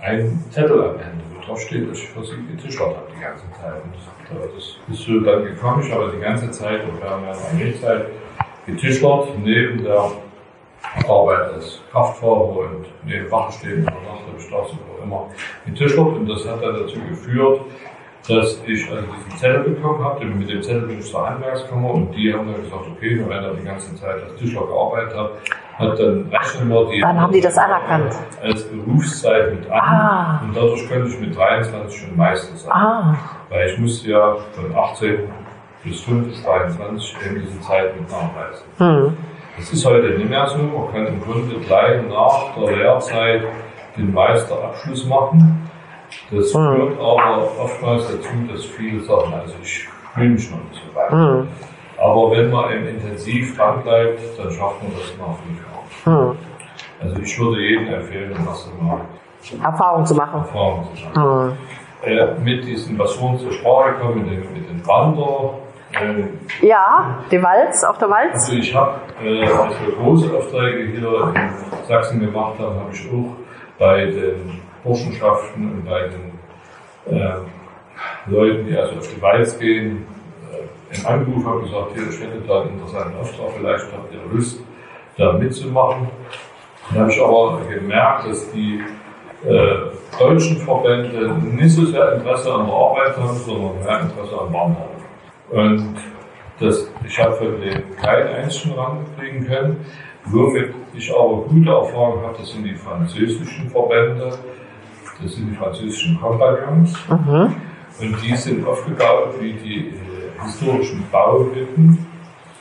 einen Zettel am Ende, wo drauf steht, dass ich für Sie getischlert habe die ganze Zeit. Und das ist so dann gekommen. Ich habe die ganze Zeit und während meiner Armeezeit getischlert, neben der Arbeit als Kraftfahrer und neben Wachstehen oder Nacht habe ich das oder immer getischlert. Und das hat dann dazu geführt, dass ich also diesen Zettel bekommen habe. Mit dem Zettel bin ich zur Handwerkskammer und die haben dann gesagt, okay, wenn er die ganze Zeit als Tischler gearbeitet hat, hat dann rechnen wir die Dann haben die das anerkannt. als Berufszeit mit an. Ah. Und dadurch konnte ich mit 23 schon Meister sein. Ah. Weil ich musste ja von 18 bis 5 bis 23 eben diese Zeit mit nachweisen. Hm. Das ist heute nicht mehr so. Man kann im Grunde gleich nach der Lehrzeit den Meisterabschluss machen. Das führt aber oftmals dazu, dass viele sagen, also ich will mich noch nicht so weit. Hm. Aber wenn man eben intensiv dran bleibt, dann schafft man das nach fünf Jahren. Hm. Also ich würde jedem empfehlen, das mal Erfahrung zu machen. Erfahrung zu machen. Hm. äh, mit diesen, was vorhin zur Sprache kam, mit den, mit den Wander. Äh, Ja, die Walz, auf der Walz. also ich habe, äh, als wir große Aufträge hier in Sachsen gemacht haben, habe ich auch bei den Burschenschaften und bei den äh, Leuten, die also auf die Walz gehen, äh, im Anruf habe gesagt, hier, ich hätte da einen interessanten Auftrag, vielleicht habt ihr Lust, da mitzumachen. Dann habe ich aber gemerkt, dass die äh, deutschen Verbände nicht so sehr Interesse an der Arbeit haben, sondern mehr Interesse am Wandern. Und das, ich habe von denen kein einzigen rankriegen können. Womit ich aber gute Erfahrungen habe, das sind die französischen Verbände, das sind die französischen Kompagnons. Und die sind aufgebaut wie die äh, historischen Bauhütten,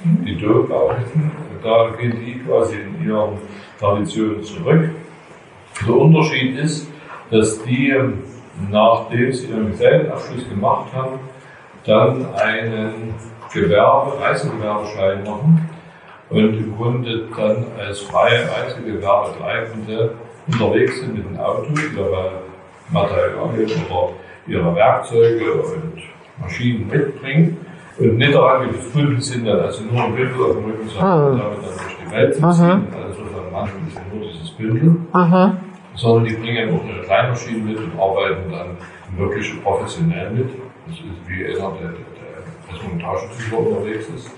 die Dörbauhütten. Und da gehen die quasi in ihren Traditionen zurück. Der Unterschied ist, dass die, nachdem sie ihren Gesellenabschluss gemacht haben, dann einen Gewerbe, Reisegewerbeschein machen und im Grunde dann als freie Reisegewerbetreibende unterwegs sind mit dem Auto, ihre Materialien oder ihre Werkzeuge und Maschinen mitbringen. Und nicht daran gebunden sind, dann also nur ein Bündel auf dem Rücken zu haben und damit dann durch die Welt zu ziehen. Also sozusagen manchmal ist nur dieses Bündel. Sondern die bringen auch ihre Kleinmaschinen mit und arbeiten dann wirklich professionell mit. Das ist wie einer, der, der, Montagetyper unterwegs ist.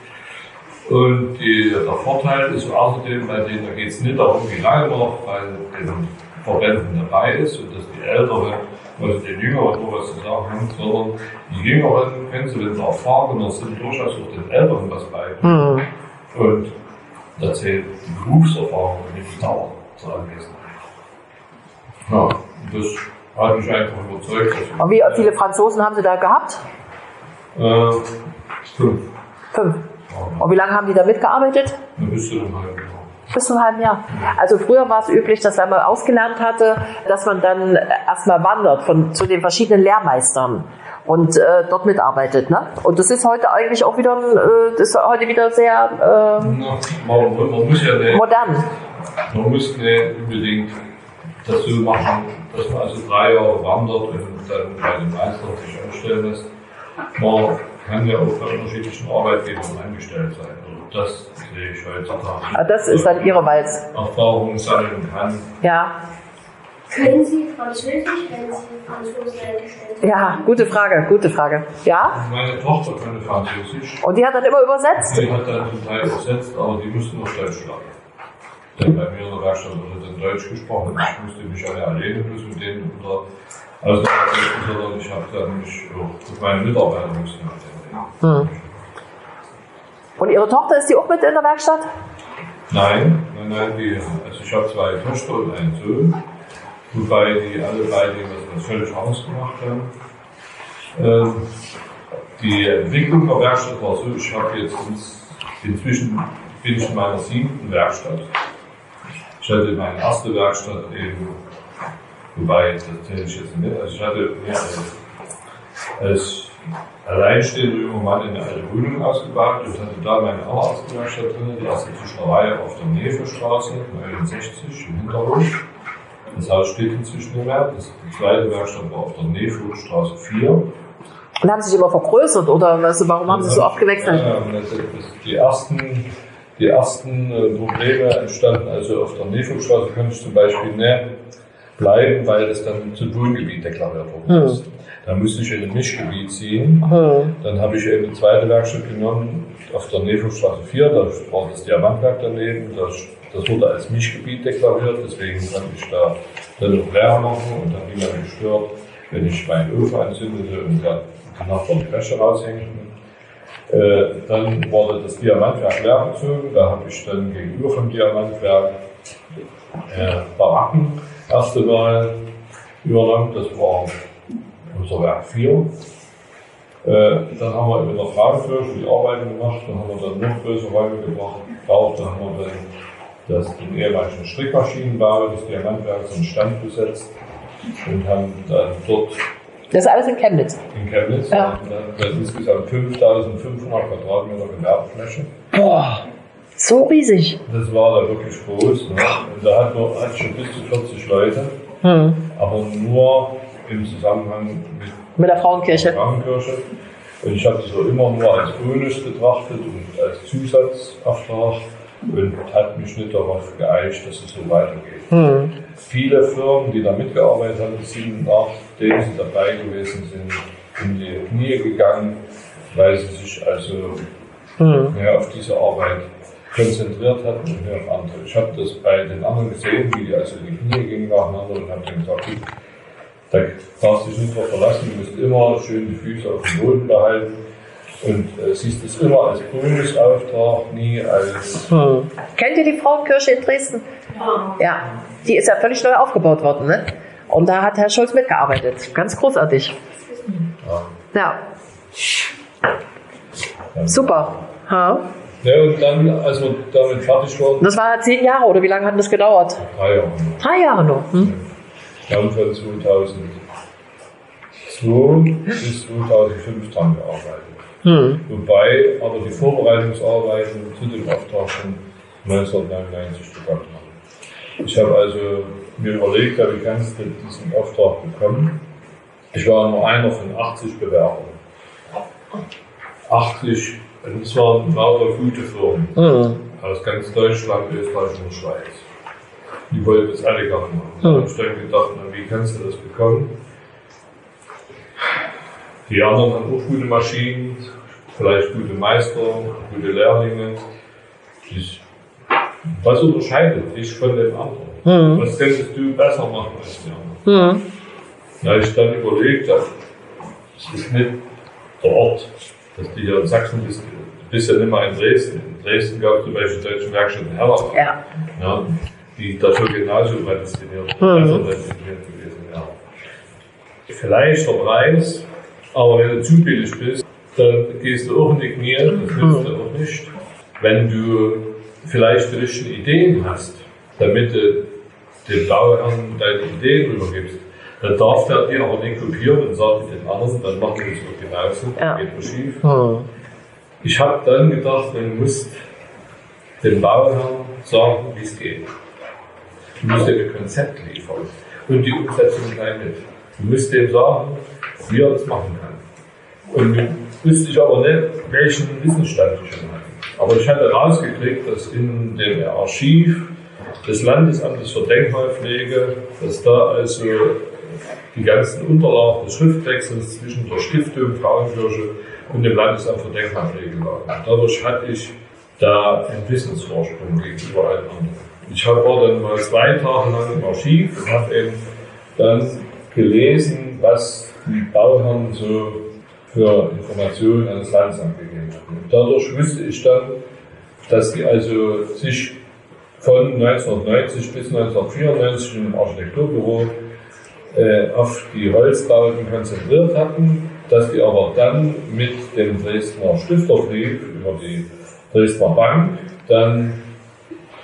Und die, der Vorteil ist außerdem, bei denen da geht es nicht darum, wie lange noch bei den Verbänden dabei ist und dass die Älteren, also den Jüngeren nur was zu sagen haben, sondern die Jüngeren können sie, wenn sie erfahrener sind, durchaus auch den Älteren was beibringen. Und da zählt die Berufserfahrung und nicht die Dauer zur Anwesenheit. Ja, und das hat mich einfach überzeugt. Und wie viele Franzosen haben Sie da gehabt? Äh, fünf. Fünf. Und wie lange haben die da mitgearbeitet? Bist du dann halt genau. Bis zu einem halben Jahr. Also früher war es üblich, dass wenn man ausgelernt hatte, dass man dann erstmal wandert von, zu den verschiedenen Lehrmeistern und äh, dort mitarbeitet. Ne? Und das ist heute eigentlich auch wieder, äh, das ist heute wieder sehr Na, man, man muss ja äh, nicht, modern. man muss nicht unbedingt das so machen, dass man also drei Jahre wandert und dann bei den Meistern sich anstellen lässt. Man kann ja auch bei unterschiedlichen Arbeitgebern angestellt sein. Also das sehe ich heutzutage. Ah, Das ist dann Ihre Walz. Erfahrungen sammeln kann. Ja. Können Sie Französisch, wenn Sie Franzosen eingestellt sind? Ja, gute Frage, gute Frage. Ja? Meine Tochter kann Französisch. Und die hat dann immer übersetzt? Die hat dann zum Teil übersetzt, aber die mussten noch Deutsch lernen. Denn bei mir in der Werkstatt wurde dann Deutsch gesprochen. Ich musste mich alle alleine bloß mit denen unter. Also, sondern ich habe dann mich auch mit meinen Mitarbeitern reden. Hm. Und Ihre Tochter ist die auch mit in der Werkstatt? Nein, nein, nein, die, also ich habe zwei Töchter und einen Sohn, wobei die alle beide was, was völlig anderes gemacht haben. Ähm, die Entwicklung der Werkstatt war so, ich habe jetzt ins, inzwischen bin ich in meiner siebten Werkstatt. Ich hatte meine erste Werkstatt eben, wobei, das zähle ich jetzt nicht, also ich hatte mehr als, alleinstehender junger Mann in eine alte Wohnung ausgebaut und hatte da meine allererste Werkstatt drin, die erste Tischlerei auf der Nefelstraße, 69 im Hintergrund. Das Haus steht inzwischen nicht mehr. Das, die zweite Werkstatt war auf der Nefelstraße 4. Und haben sich immer vergrößert oder was, warum haben sie so oft gewechselt? Ja, die ersten, die ersten äh, Probleme entstanden also auf der Nefelstraße, konnte ich zum Beispiel nicht bleiben, weil das dann zu Wohngebiet deklariert worden ist. Da musste ich in ein Mischgebiet ziehen. Dann habe ich eben eine zweite Werkstatt genommen auf der Nefelstraße 4, da war das Diamantwerk daneben. Das, das wurde als Mischgebiet deklariert, deswegen konnte ich da dann noch Lehrer machen und dann niemand gestört, wenn ich meinen Ofen anzündete und der die Nachbarn die Wäsche raushängten. Äh, dann wurde das Diamantwerk leer gezogen, da habe ich dann gegenüber vom Diamantwerk äh, Baracken erste Mal übernommen, das war unser Werk 4. Äh, dann haben wir in der Frauenkirche die Arbeiten gemacht, dann haben wir dann noch größere Räume gebraucht, dann haben wir dann das, den ehemaligen Strickmaschinenbau des Diamantwerks in Stand gesetzt und haben dann dort Das ist alles in Chemnitz. in Chemnitz Ja. dann dann insgesamt 5500 Quadratmeter Gewerbefläche. Boah, so riesig. Das war da wirklich groß. Ne? Da hat man hat schon bis zu 40 Leute, Hm. aber nur im Zusammenhang mit, Mit der Frauenkirche. der Frauenkirche. Und ich habe das auch immer nur als Bonus betrachtet und als Zusatzauftrag und hat mich nicht darauf geeicht, dass es so weitergeht. Hm. Viele Firmen, die da mitgearbeitet haben, sind nachdem sie dabei gewesen sind, in die Knie gegangen, weil sie sich also Hm. mehr auf diese Arbeit konzentriert hatten und mehr auf andere. Ich habe das bei den anderen gesehen, wie die also in die Knie gingen nacheinander und habe dann gesagt, gut, da darfst du dich nicht drauf verlassen, du musst immer schön die Füße auf dem Boden behalten und äh, siehst es immer als Bonusauftrag, nie als Hm. Kennt ihr die Frauenkirche in Dresden? Ja. Die ist ja völlig neu aufgebaut worden, ne? Und da hat Herr Scholz mitgearbeitet. Ganz großartig. Ja. Super. Ha. Ja, und dann, als wir damit fertig waren, Das war zehn Jahre oder wie lange hat das gedauert? drei Jahre. Drei Jahre nur. Hm? Wir haben von 2002 bis 2005 dran gearbeitet. Hm. Wobei aber die Vorbereitungsarbeiten zu dem Auftrag schon 1999 begonnen haben. Ich habe also mir überlegt, wie kannst du diesen Auftrag bekommen? Ich war nur einer von 80 Bewerbern. 80, und es waren lauter gute Firmen Hm. aus ganz Deutschland, Österreich und der Schweiz. Die wollten das alle gerne machen. Da Hm. habe ich dann gedacht, na, wie kannst du das bekommen? Die anderen haben auch gute Maschinen, vielleicht gute Meister, gute Lehrlinge. Was unterscheidet dich von den anderen? Hm. Was könntest du besser machen als die anderen? Hm. Da habe ich dann überlegt, dass es ist nicht der Ort, dass du hier in Sachsen bist, du bist ja nicht mehr in Dresden. In Dresden gab es zum Beispiel die Deutsche Werkstatt in Herlach, Ja. ja, die dafür genauso prädestiniert, Mhm. also prädestiniert gewesen wäre. Vielleicht der Preis, aber wenn du zu billig bist, dann gehst du auch in die Knie, das nützt dir auch nicht. Wenn du vielleicht die richtigen Ideen hast, damit du dem Bauherrn deine Ideen übergibst, dann darf der die aber nicht kopieren und sagt den anderen, dann machen wir es auch genauso, Ja. geht nur schief. Hm. Ich habe dann gedacht, du musst dem Bauherrn sagen, wie es geht. Du musst ihm ein Konzept liefern und die Umsetzung gleich mit. Du musst dem sagen, wie er das machen kann. Und wusste ich aber nicht, welchen Wissensstand ich schon hatte. Aber ich hatte rausgekriegt, dass in dem Archiv des Landesamtes für Denkmalpflege, dass da also die ganzen Unterlagen des Schriftwechsels zwischen der Stiftung Frauenkirche und dem Landesamt für Denkmalpflege lagen. Dadurch hatte ich da einen Wissensvorsprung gegenüber allen anderen. Ich war dann mal zwei Tage lang im Archiv und habe eben dann gelesen, was die Bauherren so für Informationen an das Landesamt gegeben haben. Und dadurch wusste ich dann, dass die also sich von 1990 bis 1994 im Architekturbüro äh, auf die Holzbauten konzentriert hatten, dass die aber dann mit dem Dresdner Stifterbrief über die Dresdner Bank dann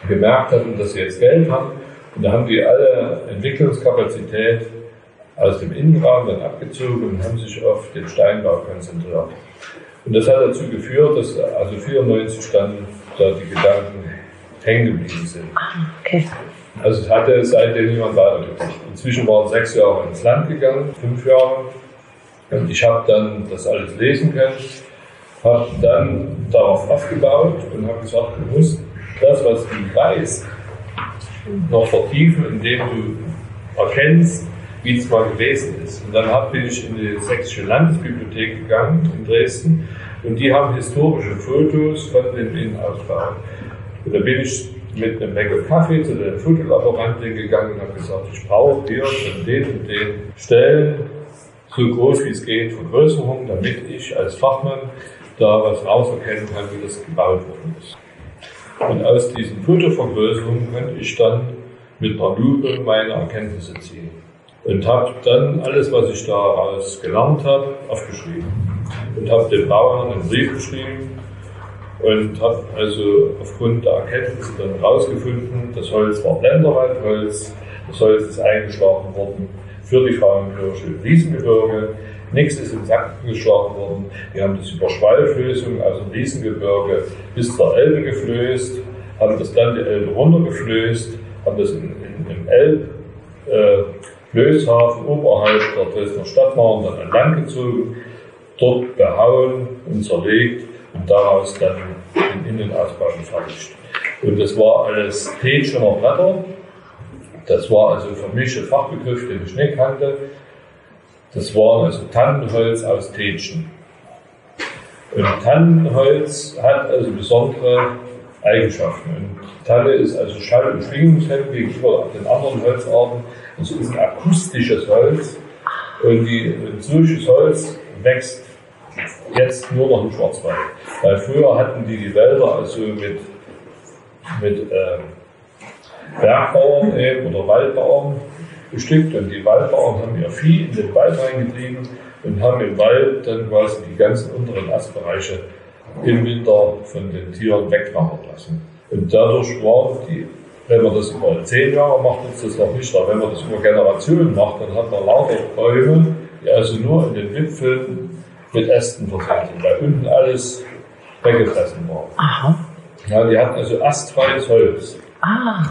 gemerkt hatten, dass sie jetzt Geld haben. Und da haben die alle Entwicklungskapazität aus dem Innenraum dann abgezogen und haben sich auf den Steinbau konzentriert. Und das hat dazu geführt, dass also 94 dann da die Gedanken hängen geblieben sind. Okay. Also es hatte seitdem niemand weitergebracht. Inzwischen waren sechs Jahre ins Land gegangen, fünf Jahre. Und ich habe dann das alles lesen können, habe dann darauf aufgebaut und habe gesagt, du musst das, was du weißt, noch vertiefen, indem du erkennst, wie es mal gewesen ist. Und dann bin ich in die Sächsische Landesbibliothek gegangen in Dresden und die haben historische Fotos von dem Innenausbau. Und da bin ich mit einem Becher Kaffee zu der Fotolaborantin gegangen und habe gesagt, ich brauche hier von den und den Stellen so groß wie es geht Vergrößerung, damit ich als Fachmann da was rauserkennen kann, wie das gebaut worden ist. Und aus diesen Fotovergrößerungen konnte ich dann mit einer Lupe meine Erkenntnisse ziehen. Und habe dann alles, was ich daraus gelernt habe, aufgeschrieben. Und habe dem Bauherrn einen Brief geschrieben und habe also aufgrund der Erkenntnisse dann herausgefunden, das Holz war Blenderwaldholz, das Holz ist eingeschlagen worden für die Frauenkirche im Wiesengebirge, nichts ist im Sack geschlagen worden, wir haben das über Schwallflößung aus dem Wiesengebirge bis zur Elbe geflößt, haben das dann die Elbe runtergeflößt, haben das in, in, im Elb, äh, Löshafen oberhalb der Dresdner Stadtmauern dann entlang gezogen, dort behauen und zerlegt und daraus dann den Innenausbau gefertigt. Und das war alles Tätschener Bretter. Das war also für mich ein Fachbegriff, den ich nicht kannte. Das war also Tannenholz aus Tätschen. Und Tannenholz hat also besondere Eigenschaften. Und Tanne ist also schall- und schwingungshemmend gegenüber den anderen Holzarten. Es ist akustisches Holz. Und, die, solches Holz wächst jetzt nur noch im Schwarzwald. Weil früher hatten die die Wälder also mit, mit äh, Bergbauern eben oder Waldbauern bestückt und die Waldbauern haben ihr Vieh in den Wald reingetrieben und haben im Wald dann quasi die ganzen unteren Astbereiche im Winter von den Tieren wegmachen lassen. Und dadurch waren die, wenn man das über zehn Jahre macht, ist das noch nicht, aber wenn man das über Generationen macht, dann hat man lauter Bäume, die also nur in den Wipfeln mit Ästen versehen sind, weil unten alles weggefressen war. Aha. Ja, die hatten also astfreies Holz. Ah.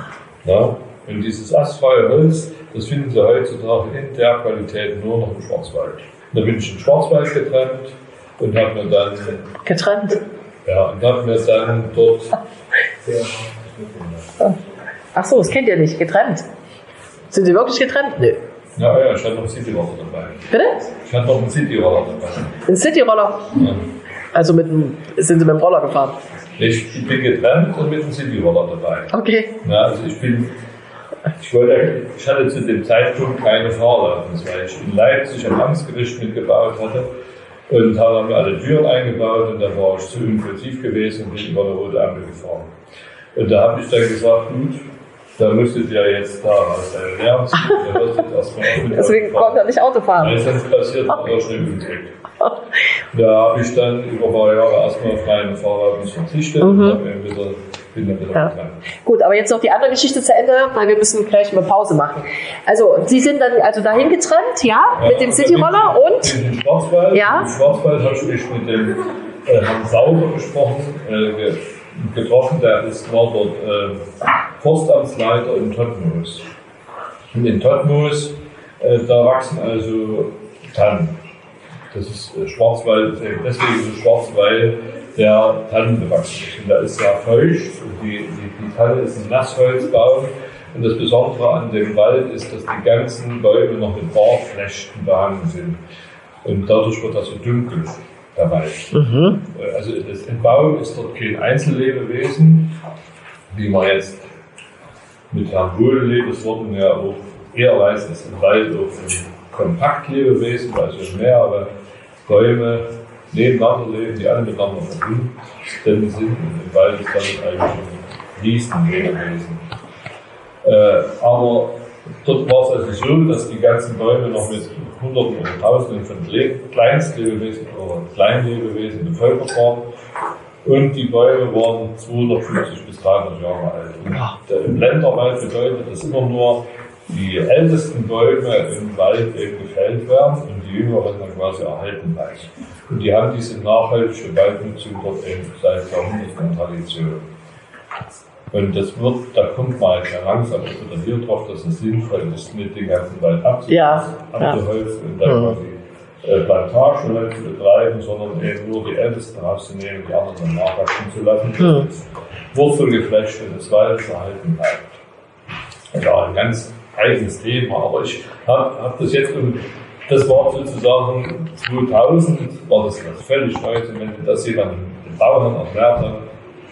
Ja, und dieses astfreie Holz, das finden Sie heutzutage in der Qualität nur noch im Schwarzwald. Da bin ich im Schwarzwald getrennt und habe mir dann, Getrennt. ja, und habe mir dann dort, Ach so, das kennt ihr nicht. Getrennt. Sind sie wirklich getrennt? Nö. ja, ja, ich hatte noch einen Cityroller dabei. Bitte? Ich hatte noch einen Cityroller dabei. Ein Cityroller. Ja. Also mit dem, sind sie mit dem Roller gefahren. Ich, bin getrennt und mit einem Cityroller dabei. Okay. Ja, also ich bin, ich wollte, ich hatte zu dem Zeitpunkt keine Fahrerlaubnis, weil ich in Leipzig am Amtsgericht mitgebaut hatte und haben mir alle Türen eingebaut und da war ich zu impulsiv gewesen und bin über eine rote Ampel gefahren. Und da habe ich dann gesagt, gut, da müsstet ihr jetzt da auch mit Deswegen konnte er nicht Auto fahren. Weil sonst passiert noch schnell Unglück. Da habe ich dann über ein paar Jahre erstmal meine Fahrerlaubnis verzichtet und hab eben wieder, bin dann wieder Mhm. Ja. Gut, aber jetzt noch die andere Geschichte zu Ende, weil wir müssen gleich mal Pause machen. Also, Sie sind dann also dahin getrennt, ja, mit dem Ja, Cityroller und? In den Schwarzwald. Ja. Im Schwarzwald habe ich mit dem äh, Herrn Sauber gesprochen, äh, getroffen. Der ist war dort äh, Forstamtsleiter in Todtmoos. Und in Todtmoos, äh, da wachsen also Tannen. Das ist äh, Schwarzwald, äh, deswegen so schwarz, weil der Tannen bewachsen ist. Und der ist sehr feucht. Die, die, die Tanne ist ein Nassholzbaum. Und das Besondere an dem Wald ist, dass die ganzen Bäume noch mit Bartflechten behangen sind. Und dadurch wird das so dunkel, Wald. Äh, Also das, ein Baum ist dort kein Einzellebewesen, wie man jetzt mit Herrn Wohlleves Worten ja auch eher weiß, dass ein Wald auch ein Kompaktlebewesen, also mehrere Bäume nebeneinander leben, die alle miteinander verbunden sind, und im Wald ist damit eigentlich ein Riesenlebewesen. Äh, aber dort war es also so, dass die ganzen Bäume noch mit Hunderten oder Tausenden von Le Kleinstlebewesen oder Kleinlebewesen bevölkert waren. Und die Bäume waren 250 bis 300 Jahre alt. Und der, im Länderwald bedeutet das immer nur, die ältesten Bäume im Wald eben gefällt werden und die jüngeren dann quasi erhalten bleiben. Und die haben diese nachhaltige Waldnutzung dort eben seit Jahrhunderten Tradition. Und das wird, da kommt man ja langsam wieder hier drauf, dass es sinnvoll ist, mit den ganzen Wald abzu Ja, abzuholzen und dann quasi äh, Plantagen halt zu betreiben, sondern eben nur die Ältesten rauszunehmen, die anderen dann nachwachsen zu lassen, Mhm. das Wurzelgeflecht des Waldes erhalten bleibt. Also auch ein ganz eigenes Thema, aber ich habe hab das jetzt, das war sozusagen 2000, war das völlig und wenn das jemand den Bauern erklärt hat,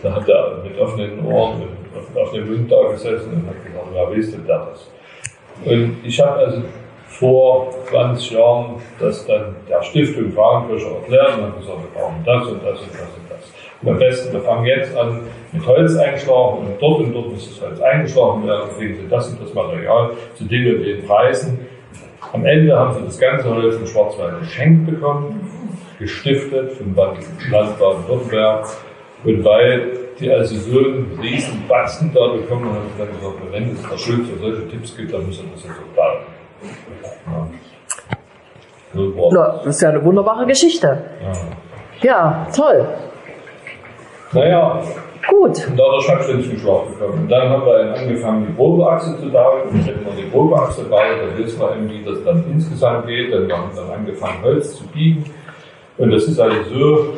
da hat er mit offenen Ohren, mit offenem Mund da gesessen und hat gesagt, ja, wisst ihr das? Und ich habe also vor 20 Jahren das dann der Stiftung Frauenkirche erklärt und habe gesagt, wir brauchen das und das und das und das. Und am besten, wir fangen jetzt an mit Holz einschlagen und dort und dort muss das Holz eingeschlagen werden, kriegen Sie das und das Material zu den und den Preisen. Am Ende haben sie das ganze Holz in Schwarzwald geschenkt bekommen, gestiftet vom Land Baden-Württemberg. Und weil die also so einen riesen Batzen da bekommen haben, haben sie dann gesagt, wenn es der Schulze solche Tipps gibt, dann müssen wir das jetzt auch. Ja. So war Na, das ist ja eine wunderbare Geschichte. Ja. Ja, toll. Naja, Gut. Und dadurch habe ich dann zum Schlaf bekommen. Und dann haben wir angefangen, die Probeachse zu bauen. Und wenn man die Probeachse baut, dann wissen wir eben, wie das dann insgesamt geht. Dann haben wir dann angefangen, Holz zu biegen. Und das ist eigentlich so,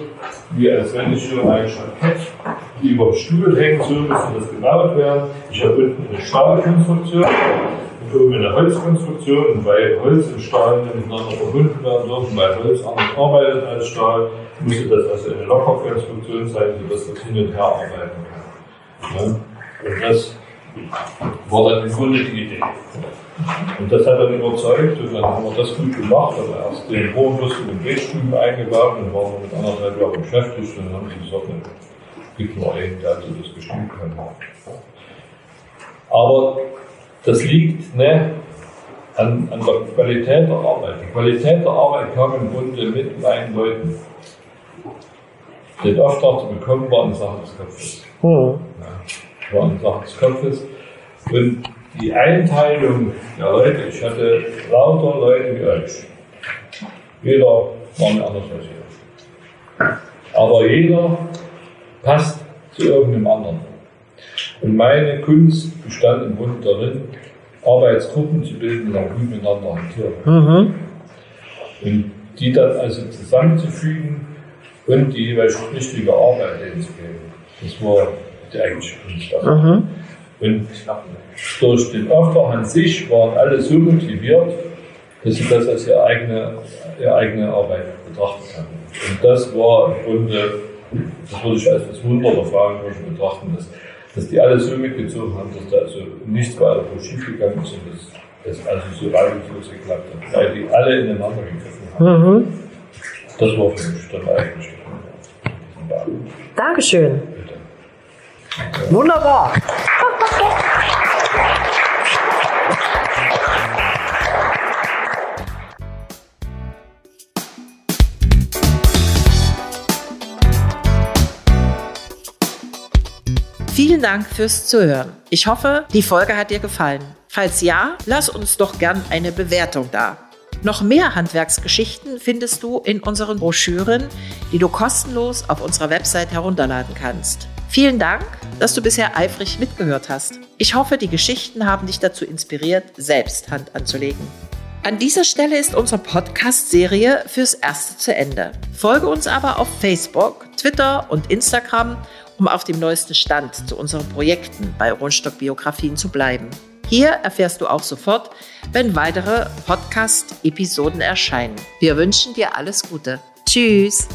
wie als hier ein Jackett über den Stuhl hängen so müsste das gebaut werden. Ich habe unten eine Stahlkonstruktion und oben eine Holzkonstruktion. Und weil Holz und Stahl miteinander verbunden werden dürfen, weil Holz anders arbeitet als Stahl, musste das also eine Lockerkonstruktion sein, sodass das hin und her arbeiten kann. Ja? Und das war dann im Grunde die Idee. Und das hat dann überzeugt und dann haben wir das gut gemacht, haben erst den Rohrbus in den Bildstuben eingebaut und waren wir mit anderthalb Jahren beschäftigt und dann haben sie gesagt, ne, gibt nur einen, der so das bestimmt kann. Aber das liegt ne, an, an der Qualität der Arbeit. Die Qualität der Arbeit kam im Grunde mit meinen Leuten. Den Auftrag zu bekommen war eine Sache des Kopfes. Hm. Ja, Sache des Kopfes. Und die Einteilung der Leute, ich hatte lauter Leute wie euch. Jeder war mir anders als ihr. Aber jeder passt zu irgendeinem anderen. Und meine Kunst bestand im Grunde darin, Arbeitsgruppen zu bilden, die dann gut miteinander hantieren. Mhm. Und die dann also zusammenzufügen und die jeweils richtige Arbeit denen zu geben. Das war die eigentliche Kunst. Mhm. Und durch den Auftrag an sich waren alle so motiviert, dass sie das als ihre eigene, ihre eigene Arbeit betrachtet haben. Und das war im Grunde, das würde ich als das Wunder der Frauenkirche betrachten, dass, dass die alle so mitgezogen haben, dass da also nichts weiter schief gegangen ist und dass das also so reibungslos geklappt hat, weil die alle ineinander gegriffen haben. Mhm. Das war für mich dann eigentlich Dankeschön. Wunderbar. Vielen Dank fürs Zuhören. Ich hoffe, die Folge hat dir gefallen. Falls ja, lass uns doch gern eine Bewertung da. Noch mehr Handwerksgeschichten findest du in unseren Broschüren, die du kostenlos auf unserer Website herunterladen kannst. Vielen Dank, dass du bisher eifrig mitgehört hast. Ich hoffe, die Geschichten haben dich dazu inspiriert, selbst Hand anzulegen. An dieser Stelle ist unsere Podcast-Serie fürs Erste zu Ende. Folge uns aber auf Facebook, Twitter und Instagram, um auf dem neuesten Stand zu unseren Projekten bei Rundstock-Biografien zu bleiben. Hier erfährst du auch sofort, wenn weitere Podcast-Episoden erscheinen. Wir wünschen dir alles Gute. Tschüss!